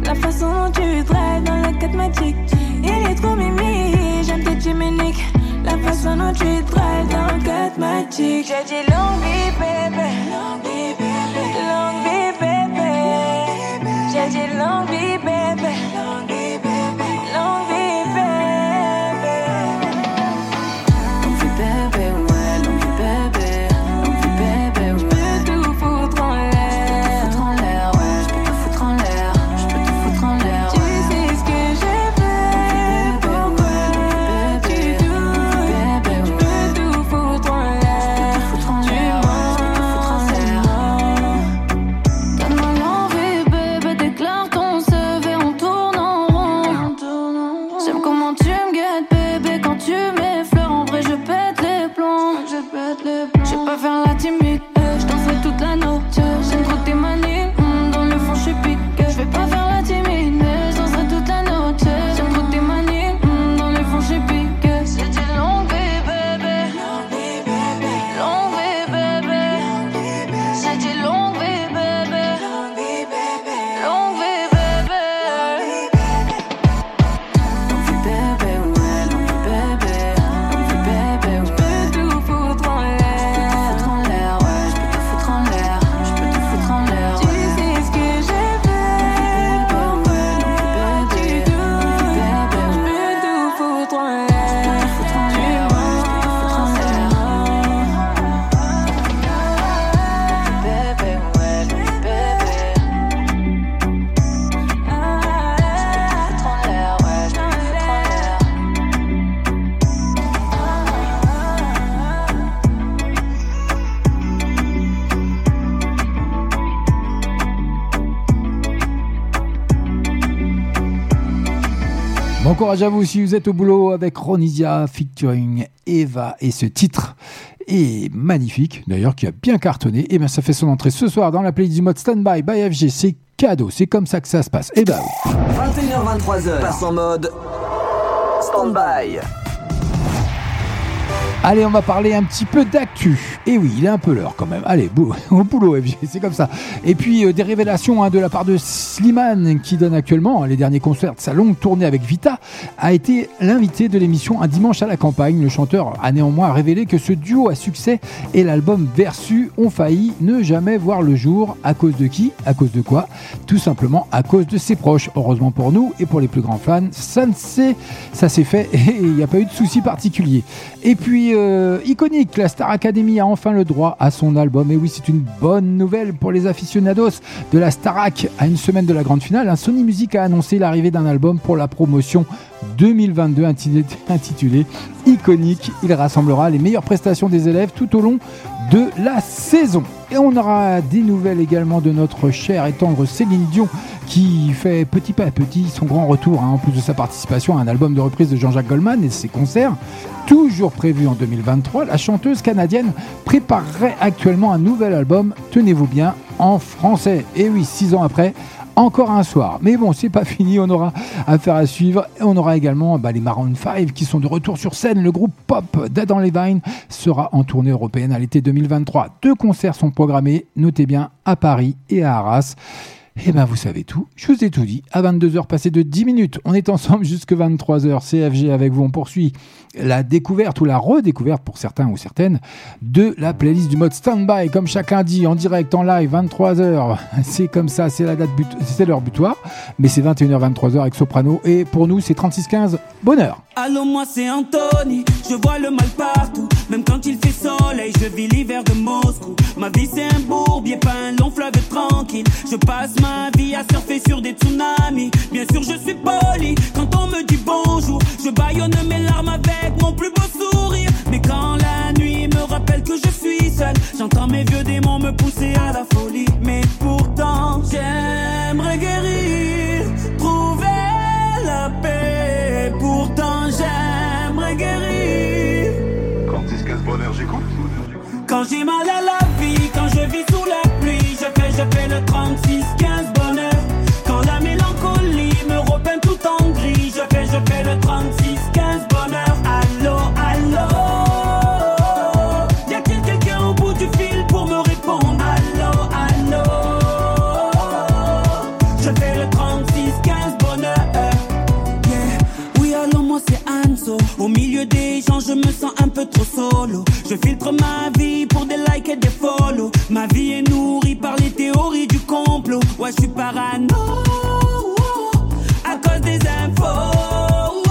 La façon dont tu drives dans la 4 magique. Il est trop mimi, j'aime tes chimiques. La façon dont tu drives dans le 4 magique. J'ai dit long vie, baby. Long vie, baby. Long vie, baby. J'ai dit long vie, Bon courage à vous si vous êtes au boulot avec Ronisia featuring Eva et ce titre est magnifique, d'ailleurs qui a bien cartonné. Et bien ça fait son entrée ce soir dans la playlist du mode Standby by FG. C'est cadeau, c'est comme ça que ça se passe. Et ben 21h23h, passe en mode stand-by. Allez, on va parler un petit peu d'actu. Et oui, il est un peu l'heure quand même. Allez, au boulot, c'est comme ça. Et puis, euh, des révélations hein, de la part de Slimane, qui donne actuellement hein, les derniers concerts de sa longue tournée avec Vita, a été l'invité de l'émission Un dimanche à la campagne. Le chanteur a néanmoins révélé que ce duo à succès et l'album Versu ont failli ne jamais voir le jour. À cause de qui? À cause de quoi? Tout simplement à cause de ses proches. Heureusement pour nous et pour les plus grands fans, ça ne s'est- ça s'est fait et il n'y a pas eu de souci particulier. Et puis, euh, iconique, la Star Academy a enfin le droit à son album. Et oui, c'est une bonne nouvelle pour les aficionados de la Starac. À une semaine de la grande finale, hein, Sony Music a annoncé l'arrivée d'un album pour la promotion 2022 intitulé, intitulé Iconique. Il rassemblera les meilleures prestations des élèves tout au long de la saison. Et on aura des nouvelles également de notre chère et tendre Céline Dion qui fait petit à petit son grand retour, hein, en plus de sa participation à un album de reprise de Jean-Jacques Goldman et ses concerts. Toujours prévu en 2023, la chanteuse canadienne préparerait actuellement un nouvel album, tenez-vous bien, en français. Et oui, six ans après, encore un soir. Mais bon, c'est pas fini, on aura affaire à suivre. Et on aura également bah, les Maroon 5 qui sont de retour sur scène. Le groupe pop d'Adam Levine sera en tournée européenne à l'été 2023. Deux concerts sont programmés, notez bien, à Paris et à Arras. Et ben vous savez tout, je vous ai tout dit. À 22h passé de 10 minutes, on est ensemble jusque 23h. CFG avec vous, on poursuit la découverte ou la redécouverte pour certains ou certaines de la playlist du mode standby. Comme chacun dit, en direct, en live, 23h. C'est comme ça, c'est la date but, c'est l'heure butoir. Mais c'est 21h, 23h avec Soprano. Et pour nous, c'est 36-15. Bonheur. Allô, moi c'est Anthony, je vois le mal partout. Même quand il fait soleil, je vis l'hiver de Moscou. Ma vie c'est un bourbier, pas un long fleuve tranquille. Je passe ma vie à surfer sur des tsunamis. Bien sûr, je suis poli quand on me dit bonjour. Je baillonne mes larmes avec mon plus beau sourire. Mais quand la nuit me rappelle que je suis seul, j'entends mes vieux démons me pousser à la folie. Mais pourtant, j'aimerais guérir, Quand j'ai mal à la vie, quand je vis sous la pluie, je fais, je fais le 36-15 bonheur. Quand la mélancolie me repeint tout en gris, je fais, je fais le 36-15 bonheur. Allô, allô? Y a-t-il quelqu'un au bout du fil pour me répondre? Allô, allô? Je fais le 36-15 bonheur. Yeah. Oui, alors moi c'est Anso. Au milieu des gens, je me sens un peu trop solo. Je filtre ma vie pour des likes et des follow. Ma vie est nourrie par les théories du complot. Ouais, je suis parano. À cause des infos.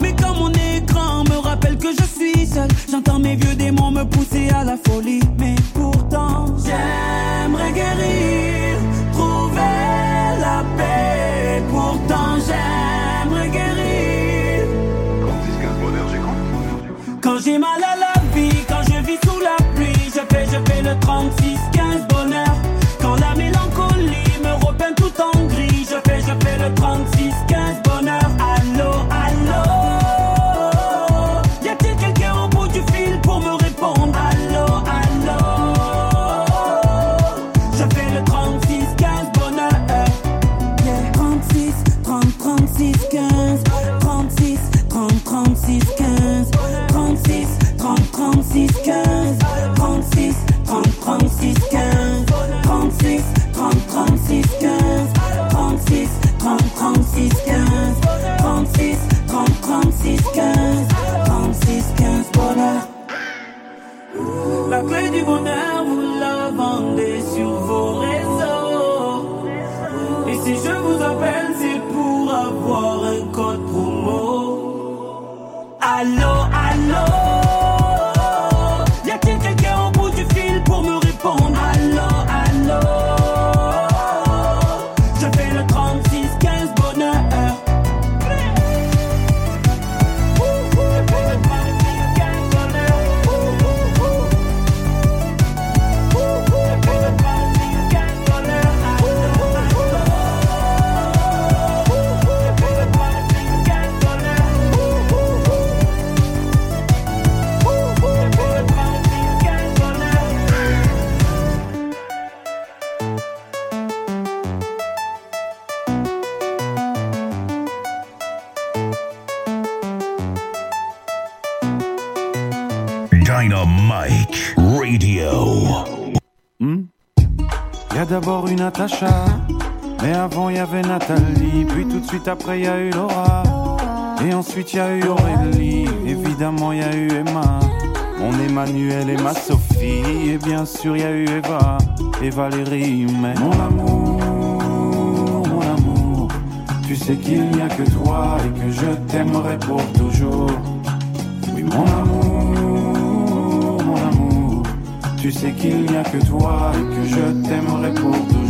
Mais quand mon écran me rappelle que je suis seul, j'entends mes vieux démons me pousser à la folie. Mais pourtant, j'aimerais guérir, trouver la paix. Pourtant, j'aimerais guérir. Quand j'ai mal fais Natacha, mais avant y avait Nathalie, puis tout de suite après y a eu Laura, et ensuite y a eu Aurélie, évidemment y a eu Emma, mon Emmanuel et ma Sophie, et bien sûr y a eu Eva. Et Valérie, mais mon amour, mon amour, tu sais qu'il n'y a que toi et que je t'aimerai pour toujours. Oui, mon amour, mon amour, tu sais qu'il n'y a que toi et que je t'aimerai pour toujours.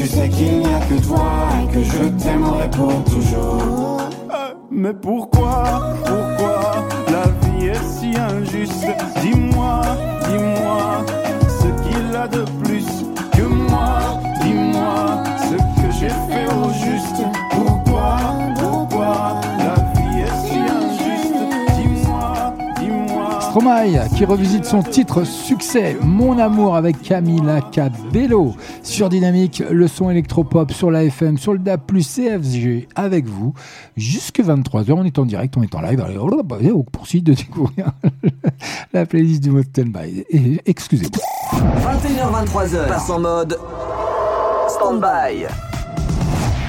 tu sais qu'il n'y a que toi et que je t'aimerai pour toujours. Mais pourquoi, pourquoi la vie est si injuste? Dis-moi, dis-moi ce qu'il a de plus Stromae qui revisite son titre succès Mon amour avec Camila Cabello sur Dynamique, le son électropop sur la FM, sur le DAB+, CFG avec vous jusque 23h. On est en direct, on est en live. On poursuit de découvrir la playlist du mode Standby. Excusez-moi. 21h23h, passe en mode stand-by.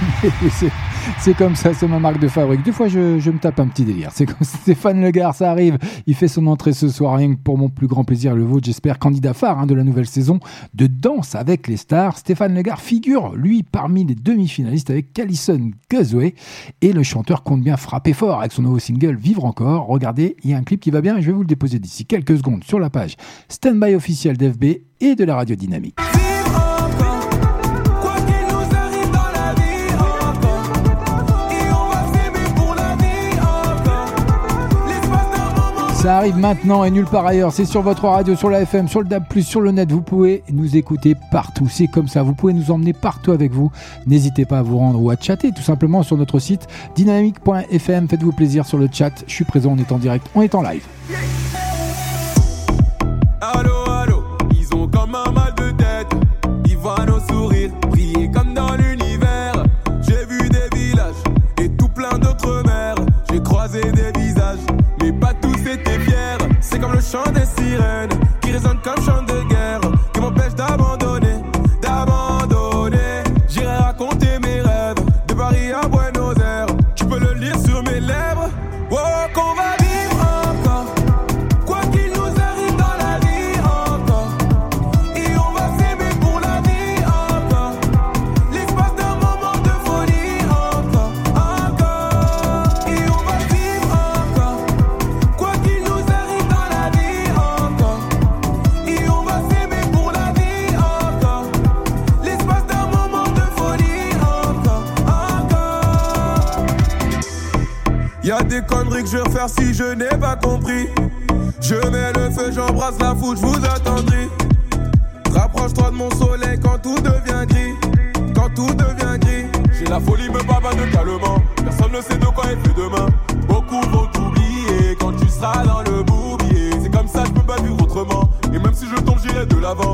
C'est- comme ça, c'est ma marque de fabrique. Des fois, je, me tape un petit délire. C'est comme Stéphane Legard, ça arrive. Il fait son entrée ce soir, rien que pour mon plus grand plaisir, le vôtre, j'espère, candidat phare hein, de la nouvelle saison de Danse avec les stars. Stéphane Legard figure, lui, parmi les demi-finalistes avec Callison Guzway. Et le chanteur compte bien frapper fort avec son nouveau single Vivre encore. Regardez, il y a un clip qui va bien et je vais vous le déposer d'ici quelques secondes sur la page Standby officiel d'FB et de la radio Dynamique. Ça arrive maintenant et nulle part ailleurs. C'est sur votre radio, sur la FM, sur le DAB, sur le net. Vous pouvez nous écouter partout. C'est comme ça. Vous pouvez nous emmener partout avec vous. N'hésitez pas à vous rendre ou à chatter tout simplement sur notre site dynamique.fm. Faites-vous plaisir sur le chat. Je suis présent. On est en direct. On est en live. Allô, allô. Ils ont comme un mal de tête. Ils voient nos sourires briller comme dans l'univers. J'ai vu des villages et tout plein d'autres mers. J'ai croisé des visages, mais pas tous. C'est comme le chant des sirènes qui résonne comme chant de guerre qui m'empêche d'avancer. les conneries que je vais refaire si je n'ai pas compris. Je mets le feu, j'embrasse la foule, je vous attendrai. Rapproche-toi de mon soleil quand tout devient gris. Quand tout devient gris. J'ai la folie, me de calmement. Personne ne sait de quoi il fait demain. Beaucoup vont t'oublier quand tu seras dans le bourbier. C'est comme ça, je peux pas vivre autrement. Et même si je tombe, j'irai de l'avant.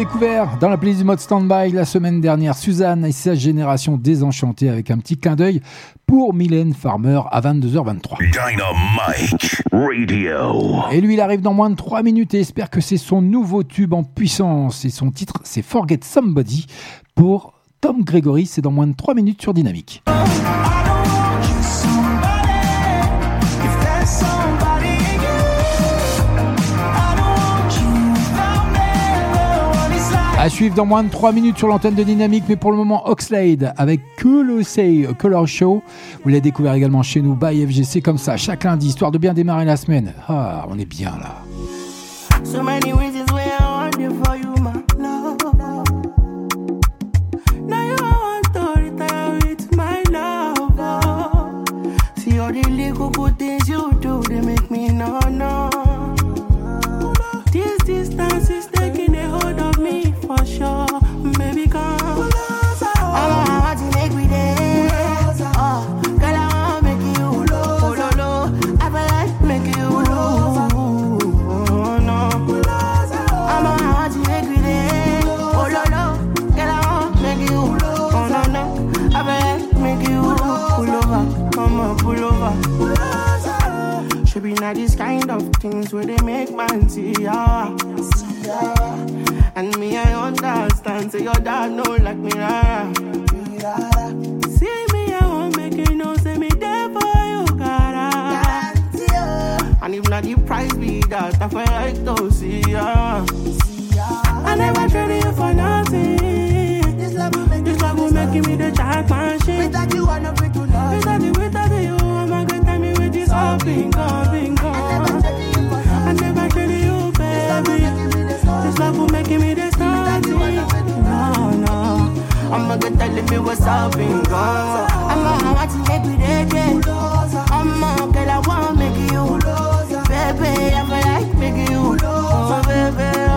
découvert dans la playlist du mode standby la semaine dernière Suzanne et sa génération désenchantée avec un petit clin d'œil pour Mylène Farmer à 22h23. Dynamite Radio. Et lui, il arrive dans moins de 3 minutes et espère que c'est son nouveau tube en puissance. Et son titre, c'est Forget Somebody pour Tom Gregory. C'est dans moins de 3 minutes sur Dynamique. À suivre dans moins de 3 minutes sur l'antenne de Dynamique, mais pour le moment, Oxlade avec Say Color Show. Vous l'avez découvert également chez nous, by FGC, comme ça, chaque lundi, histoire de bien démarrer la semaine. Ah, on est bien là. So many Not these kind of things where they make man see ya. See. And me, I understand. Say your dad know like me, rara. See me, I won't make you know. Say me there for you, cara. And if not the price be that, I feel like to see ya. I never traded you for nothing. This love will make, this love will make me the jack machine. Without you, I'm not free to love. Without you, without you, I'm a good time with this all bingo, bingo. I never traded you, baby. This love will make me the starting. No, no. I'm a good telling me what's up, bingo. I'm a want to make me ready. I'm a girl, I want to make you. Baby, I feel like making you. Oh, baby,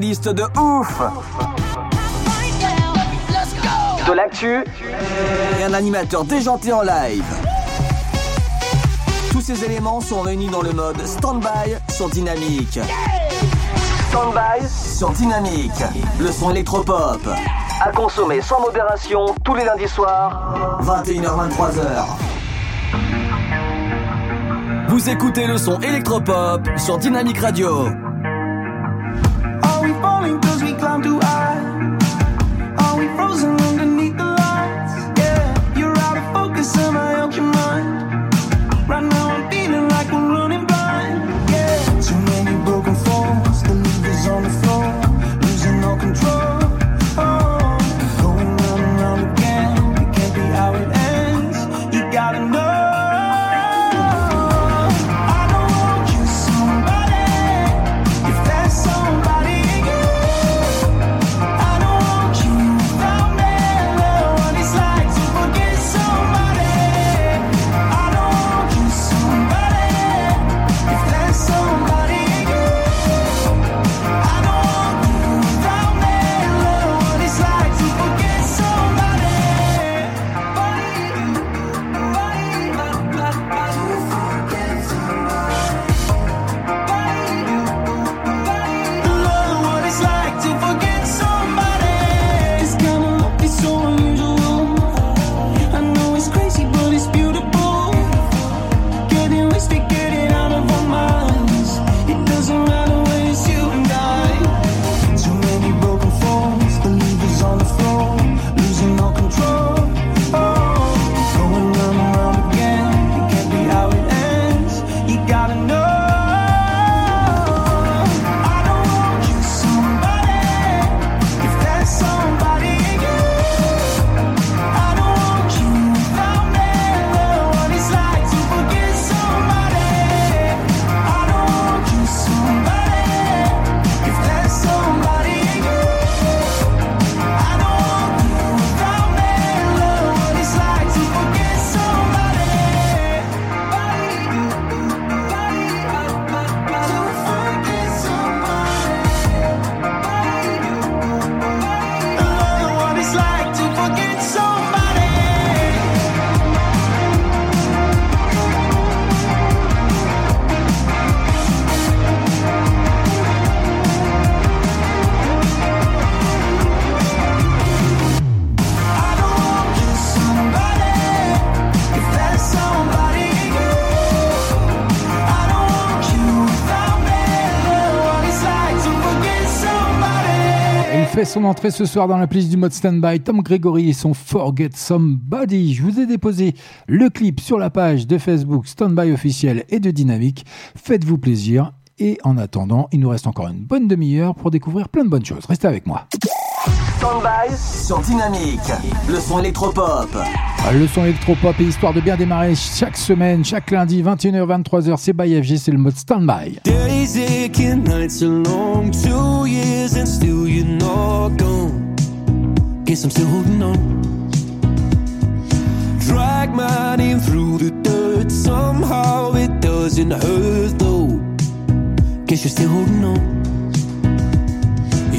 playlist de ouf De l'actu et un animateur déjanté en live. Tous ces éléments sont réunis dans le mode Standby sur Dynamique. Standby sur Dynamique. Le son électropop. À consommer sans modération tous les lundis soirs, 21h-23h. Vous écoutez le son électropop sur Dynamique Radio. Are we falling cause we climb too high? Are we frozen underneath son entrée ce soir dans la playlist du mode standby. Tom Gregory et son Forget Somebody. Je vous ai déposé le clip sur la page de Facebook Standby officiel et de Dynamique. Faites-vous plaisir. Et en attendant, il nous reste encore une bonne demi-heure pour découvrir plein de bonnes choses. Restez avec moi. Standby sur Dynamique. Le son électropop. Ah, Le son électropop et histoire de bien démarrer chaque semaine, chaque lundi, 21h, 23h, c'est by FG, c'est le mode standby. Days aching, nights are long, two years and still you're not gone. Guess I'm still holding on. Drag my name through the dirt, somehow it doesn't hurt though. Guess you're still holding on.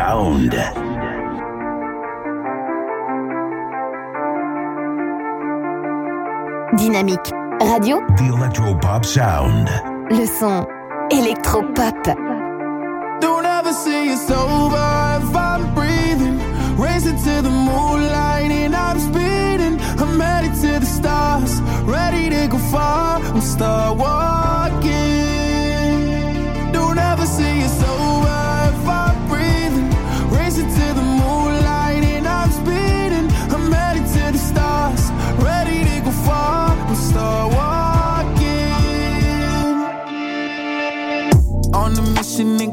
Sound. Dynamique Radio. The Electro Pop Sound. Le son électropop. Don't ever say it's over if I'm breathing. Racing to the moonlight and I'm speeding. I'm headed to the stars, ready to go far and start walking.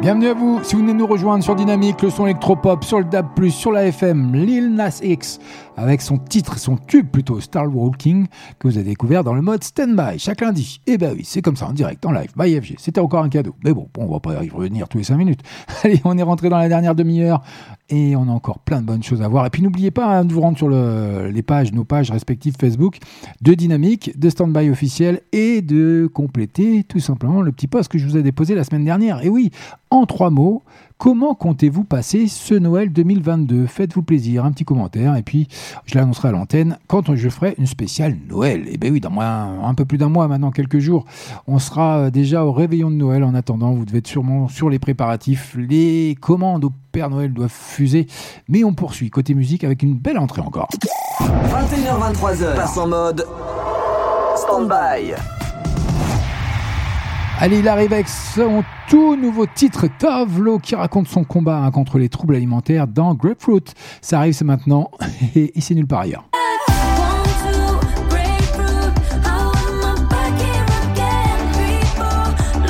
Bienvenue à vous, si vous venez nous rejoindre sur Dynamique, le son électropop, sur le DAB+, sur la FM, Lil Nas X, avec son titre, son tube plutôt, Star Walking, que vous avez découvert dans le mode stand-by, chaque lundi. Et ben oui, c'est comme ça, en direct, en live, by FG. C'était encore un cadeau. Mais bon, on va pas y revenir tous les 5 minutes. Allez, on est rentré dans la dernière demi-heure, et on a encore plein de bonnes choses à voir. Et puis n'oubliez pas hein, de vous rendre sur le- les pages, nos pages respectives Facebook de Dynamique, de Standby officiel et de compléter tout simplement le petit post que je vous ai déposé la semaine dernière. Et oui, en trois mots, comment comptez-vous passer ce Noël 2022 Faites-vous plaisir, un petit commentaire et puis je l'annoncerai à l'antenne quand je ferai une spéciale Noël. Et ben oui, dans moins, un peu plus d'un mois maintenant, quelques jours, on sera euh, déjà au réveillon de Noël. En attendant, vous devez être sûrement sur les préparatifs. Les commandes au Père Noël doivent fuser. Mais on poursuit côté musique avec une belle entrée encore. 21h23h, passe en mode stand-by. Allez, il arrive avec son tout nouveau titre Tovlo qui raconte son combat hein, contre les troubles alimentaires dans Grapefruit. Ça arrive, c'est maintenant et, c'est nulle part ailleurs.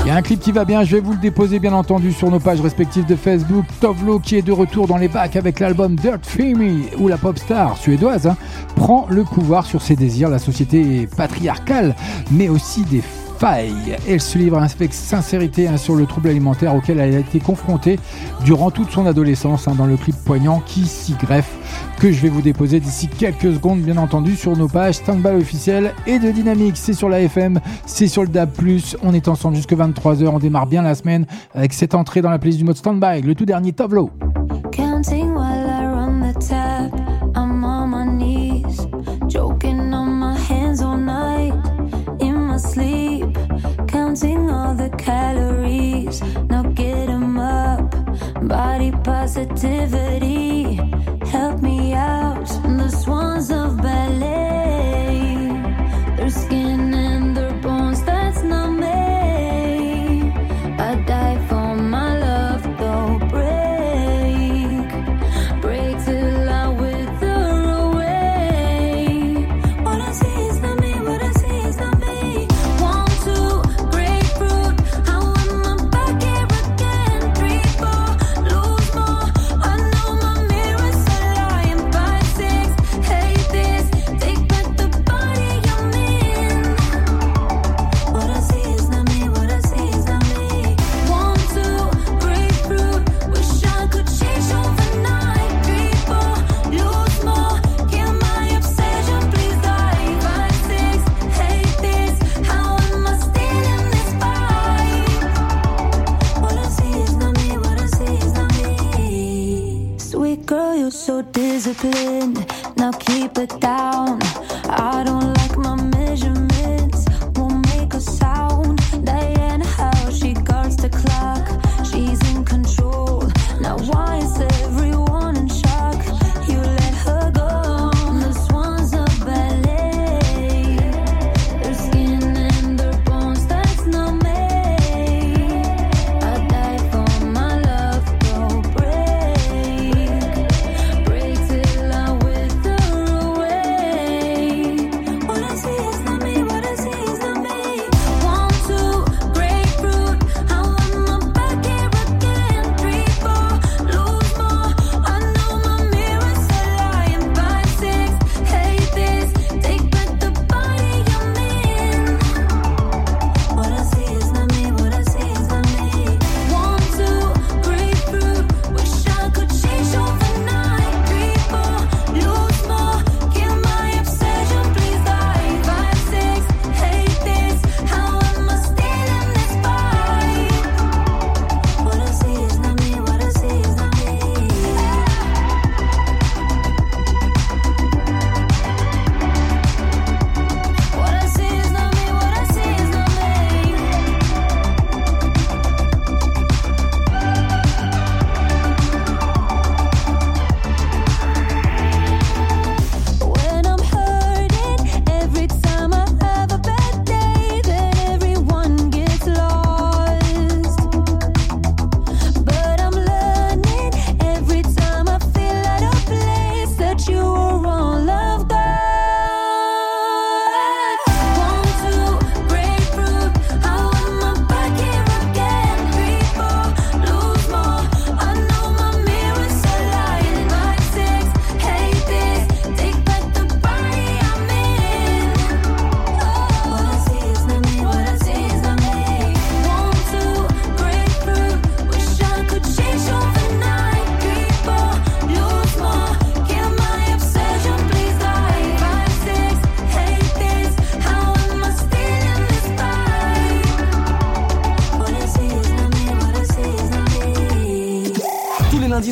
Il y a un clip qui va bien, je vais vous le déposer bien entendu sur nos pages respectives de Facebook. Tovlo qui est de retour dans les bacs avec l'album Dirt Femi où la pop star suédoise hein, prend le pouvoir sur ses désirs, la société patriarcale, mais aussi des failles. Elle se livre avec sincérité hein, sur le trouble alimentaire auquel elle a été confrontée durant toute son adolescence hein, dans le clip poignant qui s'y greffe que je vais vous déposer d'ici quelques secondes bien entendu sur nos pages Standby officiel et de Dynamique. C'est sur la FM, c'est sur le DAB+. On est ensemble jusque 23h, on démarre bien la semaine avec cette entrée dans la playlist du mode Standby, le tout dernier. Counting positivity,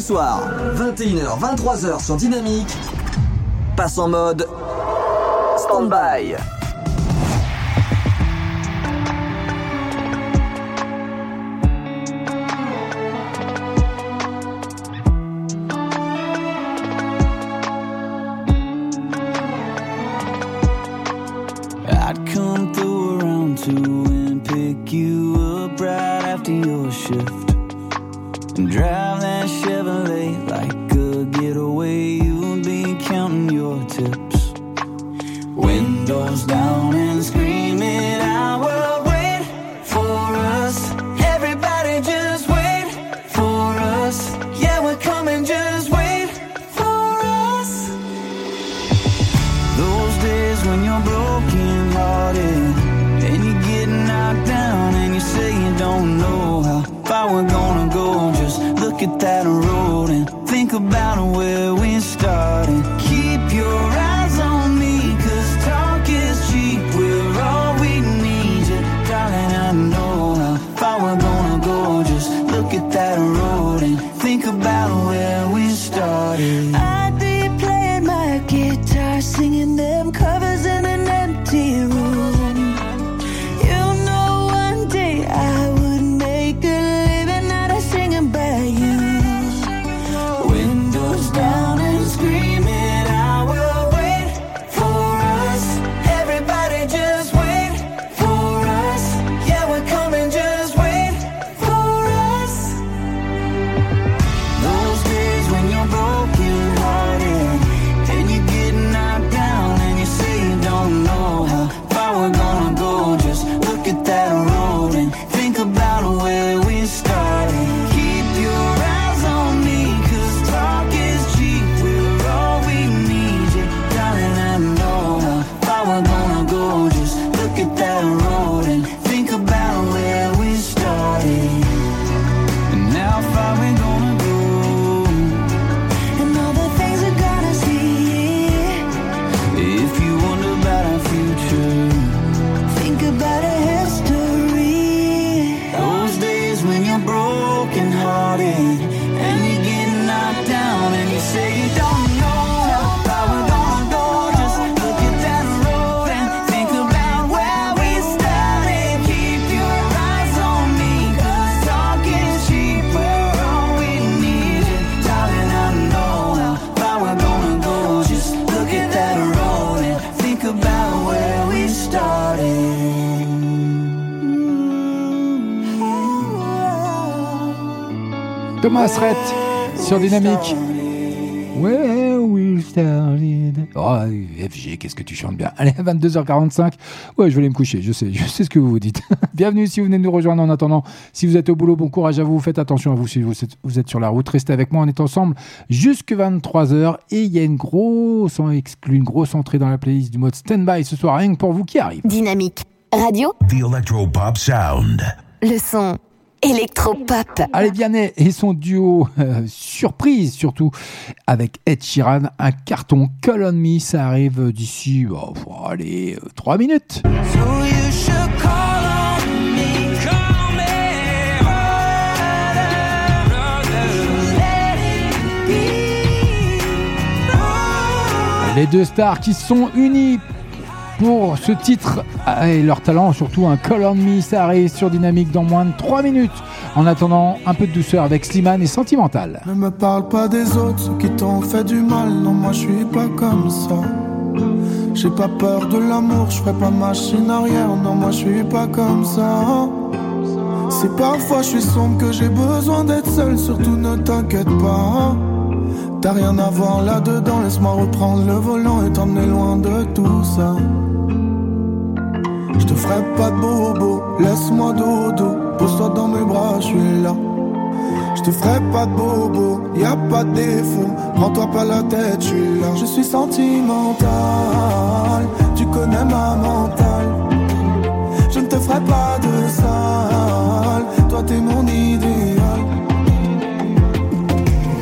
Tous les lundis soirs, 21h, 23h sur Dynamique, passe en mode stand-by. Sur Dynamique. Where we started. Oh, FG, qu'est-ce que tu chantes bien. Allez, à 22h45. Ouais, je vais aller me coucher, je sais, je sais ce que vous vous dites. Bienvenue si vous venez de nous rejoindre en attendant. Si vous êtes au boulot, bon courage à vous. Faites attention à vous si vous êtes, vous êtes sur la route. Restez avec moi, on est ensemble jusque 23h. Et il y a une grosse, on exclut une grosse entrée dans la playlist du mode stand-by ce soir, rien que pour vous qui arrive. Dynamique Radio, The Electropop Sound. le son électropop. Allez, Vianney et son duo euh, surprise surtout avec Ed Sheeran, un carton Call on Me, ça arrive d'ici, allez, 3 minutes. So you should call on me, call me Les deux stars qui sont unies pour ce titre ah, et leur talent, surtout un Call on Me, ça arrive sur Dynamique dans moins de 3 minutes. En attendant, un peu de douceur avec Slimane et Sentimental. Ne me parle pas des autres, ceux qui t'ont fait du mal. Non, moi je suis pas comme ça. J'ai pas peur de l'amour, je ferai pas machine arrière. Non, moi je suis pas comme ça. Si parfois je suis sombre que j'ai besoin d'être seul, surtout ne t'inquiète pas. T'as rien à voir là-dedans, laisse-moi reprendre le volant et t'emmener loin de tout ça. Je te ferai pas de bobo, laisse-moi dodo, pose-toi dans mes bras, je suis là. Je te ferai pas de bobo, y a pas de défaut, prends-toi pas la tête, je suis là. Je suis sentimental, tu connais ma mentale. Je ne te ferai pas de sale, toi t'es mon idéal.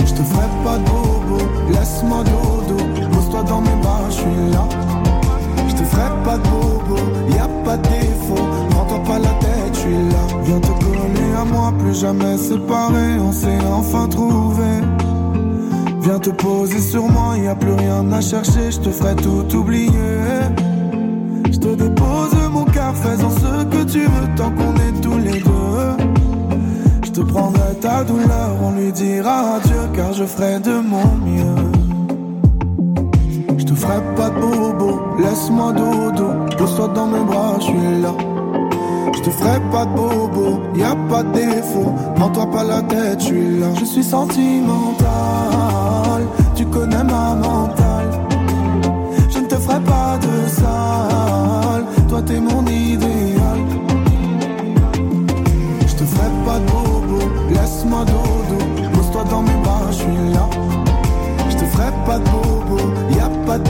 Je te ferai pas de bobo, laisse-moi dodo, pose-toi dans mes bras, je suis là. Je te ferai pas de bobo, de défaut, pas la tête, je suis là. Viens te coller à moi, plus jamais séparés, on s'est enfin trouvé. Viens te poser sur moi, y a plus rien à chercher, je te ferai tout oublier. Je te dépose mon cœur, faisant ce que tu veux tant qu'on est tous les deux. Je te prendrai ta douleur, on lui dira adieu car je ferai de mon mieux. Je te ferai pas de bobo, laisse-moi dodo, pose-toi dans mes bras, je là. Je te ferai pas de bobo, y a pas de défaut, prends-toi pas la tête, je suis là. Je suis sentimental, tu connais ma mentale. Je ne te ferai pas de sale, toi t'es mon idéal. Je te ferai pas de bobo, laisse-moi dodo, pose-toi dans mes bras, je suis là. Je te ferai pas de bobo, y a pas de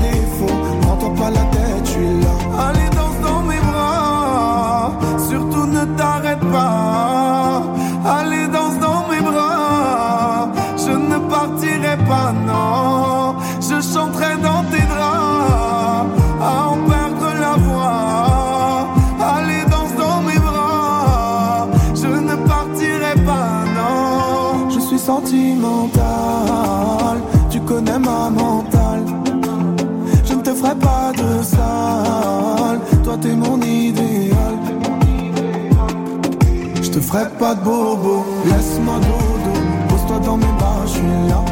te ferai pas de bobo, laisse-moi dodo, pose-toi dans mes bras, je suis là.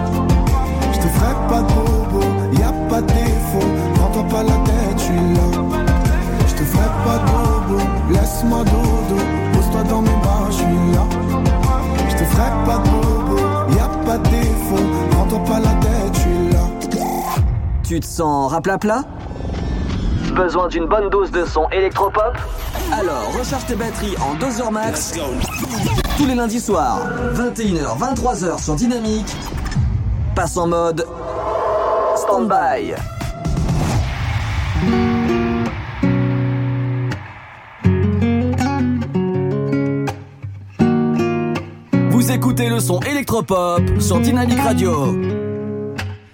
Je te ferai pas de bobo, y a pas de défaut, prends-toi pas la tête, je suis là. Je te ferai pas de bobo, laisse-moi dodo, pose-toi dans mes bras, je suis là. Je te ferai pas de bobo, y a pas de défaut, prends-toi pas la tête, je suis là. Tu te sens raplapla? Besoin d'une bonne dose de son électropop? Alors recharge tes batteries en 2 heures max. Tous les lundis soirs, 21h, 23h sur Dynamique. Passe en mode stand-by. Vous écoutez le son électropop sur Dynamique Radio.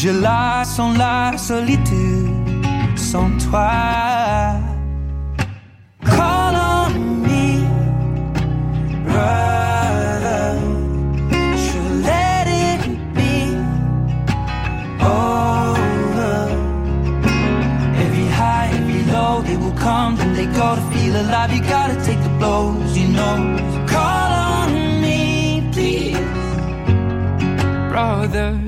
Je la sens la solitude sans toi. Call on me, brother. Je let it be over. Every high, every low, they will come, then they go to feel alive. You gotta take the blows, you know. Call on me, please, brother.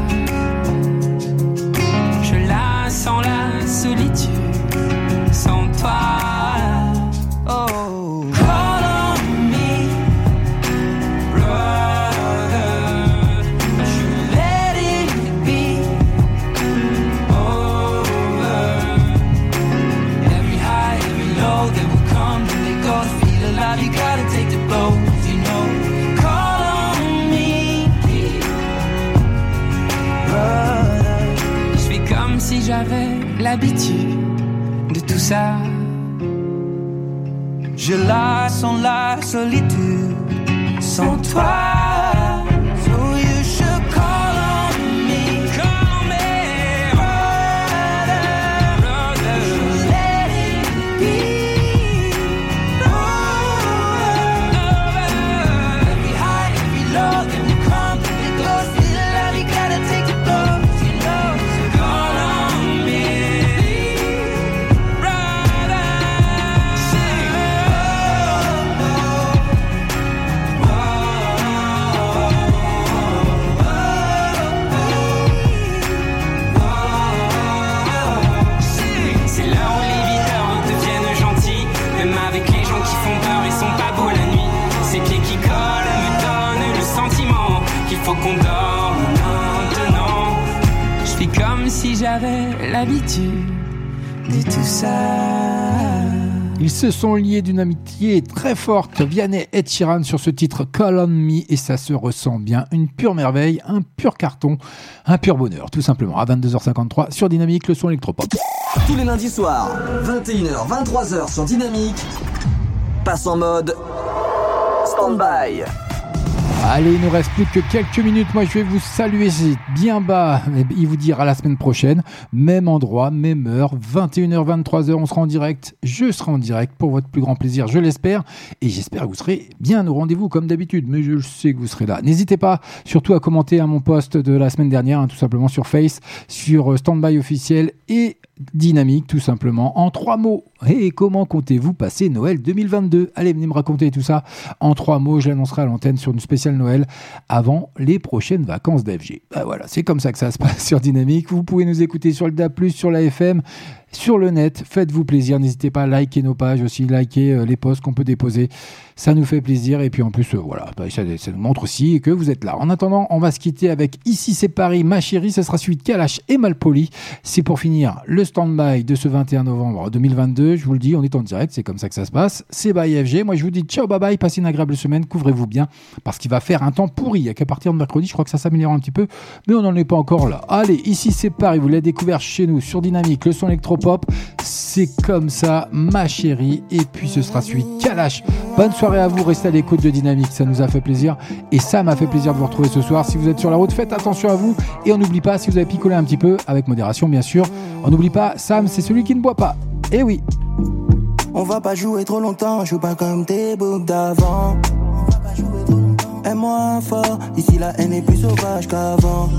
La sens la solitude de tout ça. Je la sens la solitude sans toi. J'avais l'habitude de tout ça. Ils se sont liés d'une amitié très forte. Vianney et Chiran sur ce titre Call on Me et ça se ressent bien. Une pure merveille, un pur carton, un pur bonheur, tout simplement. À 22h53 sur Dynamique, le son électropop. Tous les lundis soirs, 21h, 23h sur Dynamique, passe en mode stand-by. Allez, il nous reste plus que quelques minutes. Moi, je vais vous saluer bien bas et vous dire à la semaine prochaine. Même endroit, même heure, 21h, 23h. On sera en direct. Je serai en direct pour votre plus grand plaisir, je l'espère. Et j'espère que vous serez bien au rendez-vous comme d'habitude. Mais je sais que vous serez là. N'hésitez pas surtout à commenter à mon post de la semaine dernière, hein, tout simplement sur Face, sur euh, Standby officiel et dynamique tout simplement en trois mots. Et comment comptez-vous passer Noël 2022 Allez, venez me raconter tout ça en trois mots. Je l'annoncerai à l'antenne sur une spéciale Noël avant les prochaines vacances d'FG. Bah voilà, c'est comme ça que ça se passe sur Dynamique. Vous pouvez nous écouter sur le DA+, sur la FM, sur le net. Faites-vous plaisir. N'hésitez pas à liker nos pages aussi, liker euh, les posts qu'on peut déposer. Ça nous fait plaisir. Et puis en plus, euh, voilà, bah, ça, nous montre aussi que vous êtes là. En attendant, on va se quitter avec Ici c'est Paris, ma chérie. Ça sera suivi de Kalash et Malpoli. C'est pour finir le stand-by de ce 21 novembre 2022. Je vous le dis, on est en direct. C'est comme ça que ça se passe. C'est by FG. Moi, je vous dis ciao, bye bye. Passez une agréable semaine. Couvrez-vous bien parce qu'il va faire un temps pourri. Il n'y a qu'à partir de mercredi, je crois que ça s'améliore un petit peu. Mais on n'en est pas encore là. Allez, ici c'est Paris. Vous l'avez découvert chez nous sur Dynamique, le son C'est comme ça, ma chérie. Et puis ce sera de Kalash. Bonne soirée à vous. Restez à l'écoute de Dynamique. Ça nous a fait plaisir. Et ça m'a fait plaisir de vous retrouver ce soir. Si vous êtes sur la route, faites attention à vous. Et on n'oublie pas, si vous avez picolé un petit peu, avec modération bien sûr, on n'oublie pas, Sam, c'est celui qui ne boit pas. Eh oui. On va pas jouer trop longtemps, joue pas comme tes boucles d'avant. Aime-moi fort, ici la haine est plus sauvage qu'avant.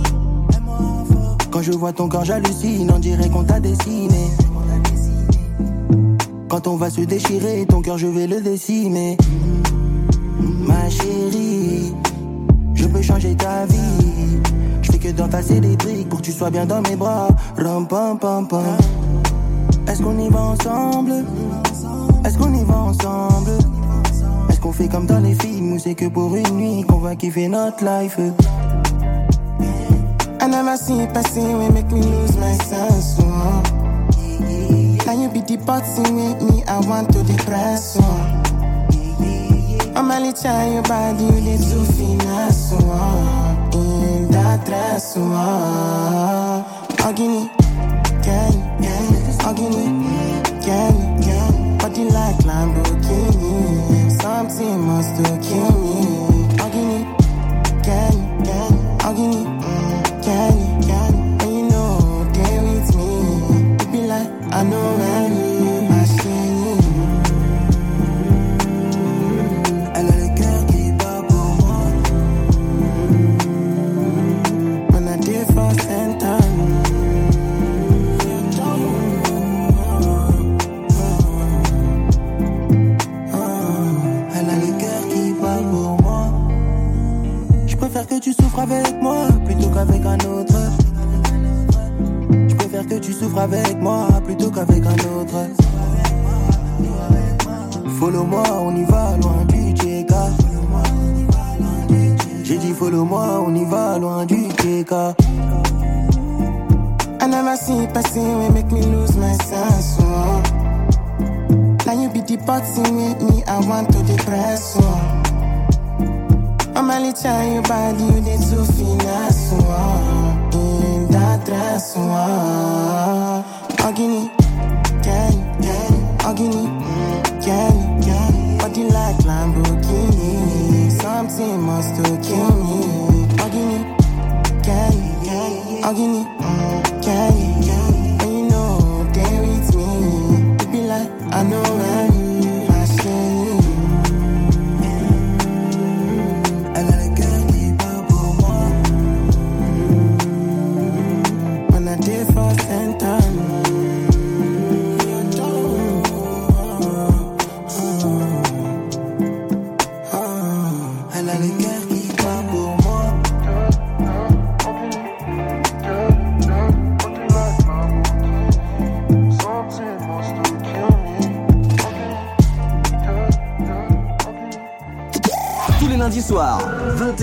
Quand je vois ton corps, j'hallucine, on dirait qu'on t'a dessiné. Quand on va se déchirer, ton cœur, je vais le décimer. Ma chérie, je peux changer ta vie. Je fais que d'entasser des briques pour que tu sois bien dans mes bras. Ram, pam, pam, pam. Est-ce qu'on y va ensemble? Est-ce qu'on y va ensemble? Est-ce qu'on fait comme dans les films ou c'est que pour une nuit qu'on va kiffer notre life? I never see a person make me lose my sense. Oh. Now you be the with me, I want to depress. Oh. I'm only trying your body, you need to finesse. Oh. In that dress. Oh. Ogini, can can Ogini, can can body like Lamborghini. to kill me. Que tu souffres avec moi plutôt qu'avec un autre. Je préfère que tu souffres avec moi plutôt qu'avec un autre. Follow-moi, on y va loin du TK. J'ai dit follow-moi, on y va loin du TK. I never see passing we make me lose my sense. Oh. Now you be departing with me, I want to depress. Oh. I'm only trying you body, you did too finesse. Oh. In that dress. Oh. Agony, can can mm, can can you, like Lamborghini. Something must to kill me. Agony, can can mm, can can and you know they with me. It be like I know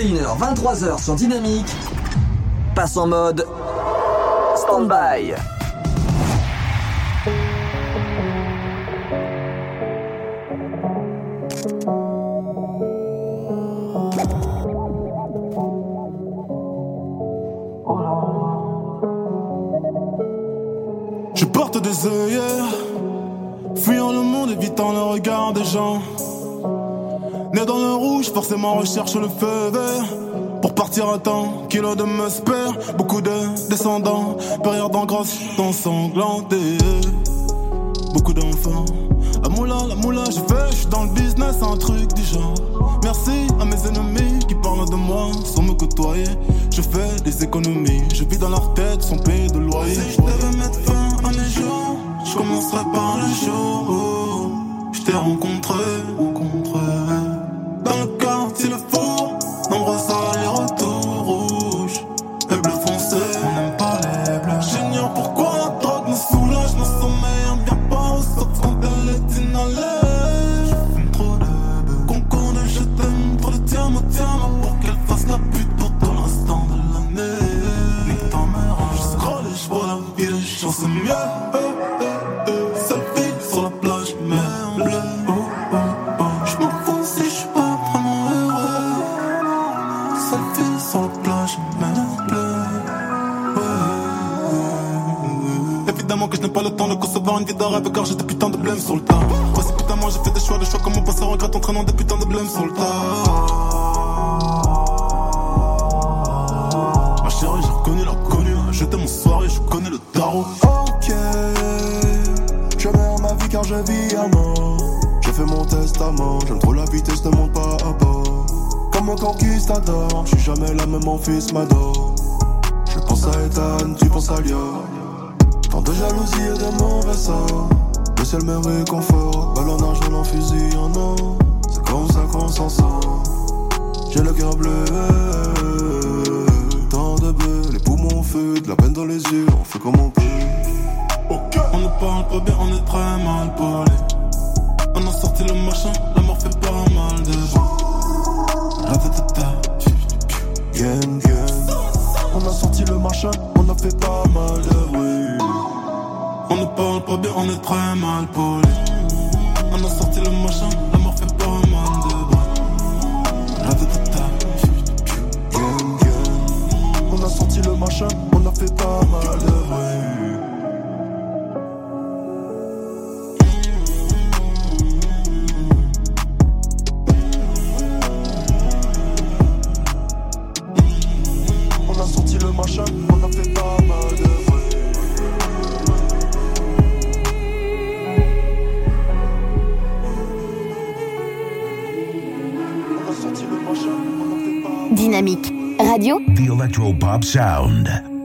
21h, 23h sur Dynamique, passe en mode stand-by. Je porte des œillères, fuyant le monde, évitant le regard des gens. Né dans le rouge, forcément recherche le feu vert. Partir à temps, kilo de musper, beaucoup de descendants, période en grosse, ensanglanté. Beaucoup d'enfants. La moula, la moula, je fais, je suis dans le business, un truc du genre. Merci à mes ennemis qui parlent de moi sans me côtoyer. Je fais des économies, je vis dans leur tête sans payer de loyer. Si je devais mettre fin à mes jours, je commencerai par le jour où je t'ai rencontré.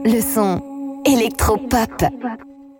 Le son électropop.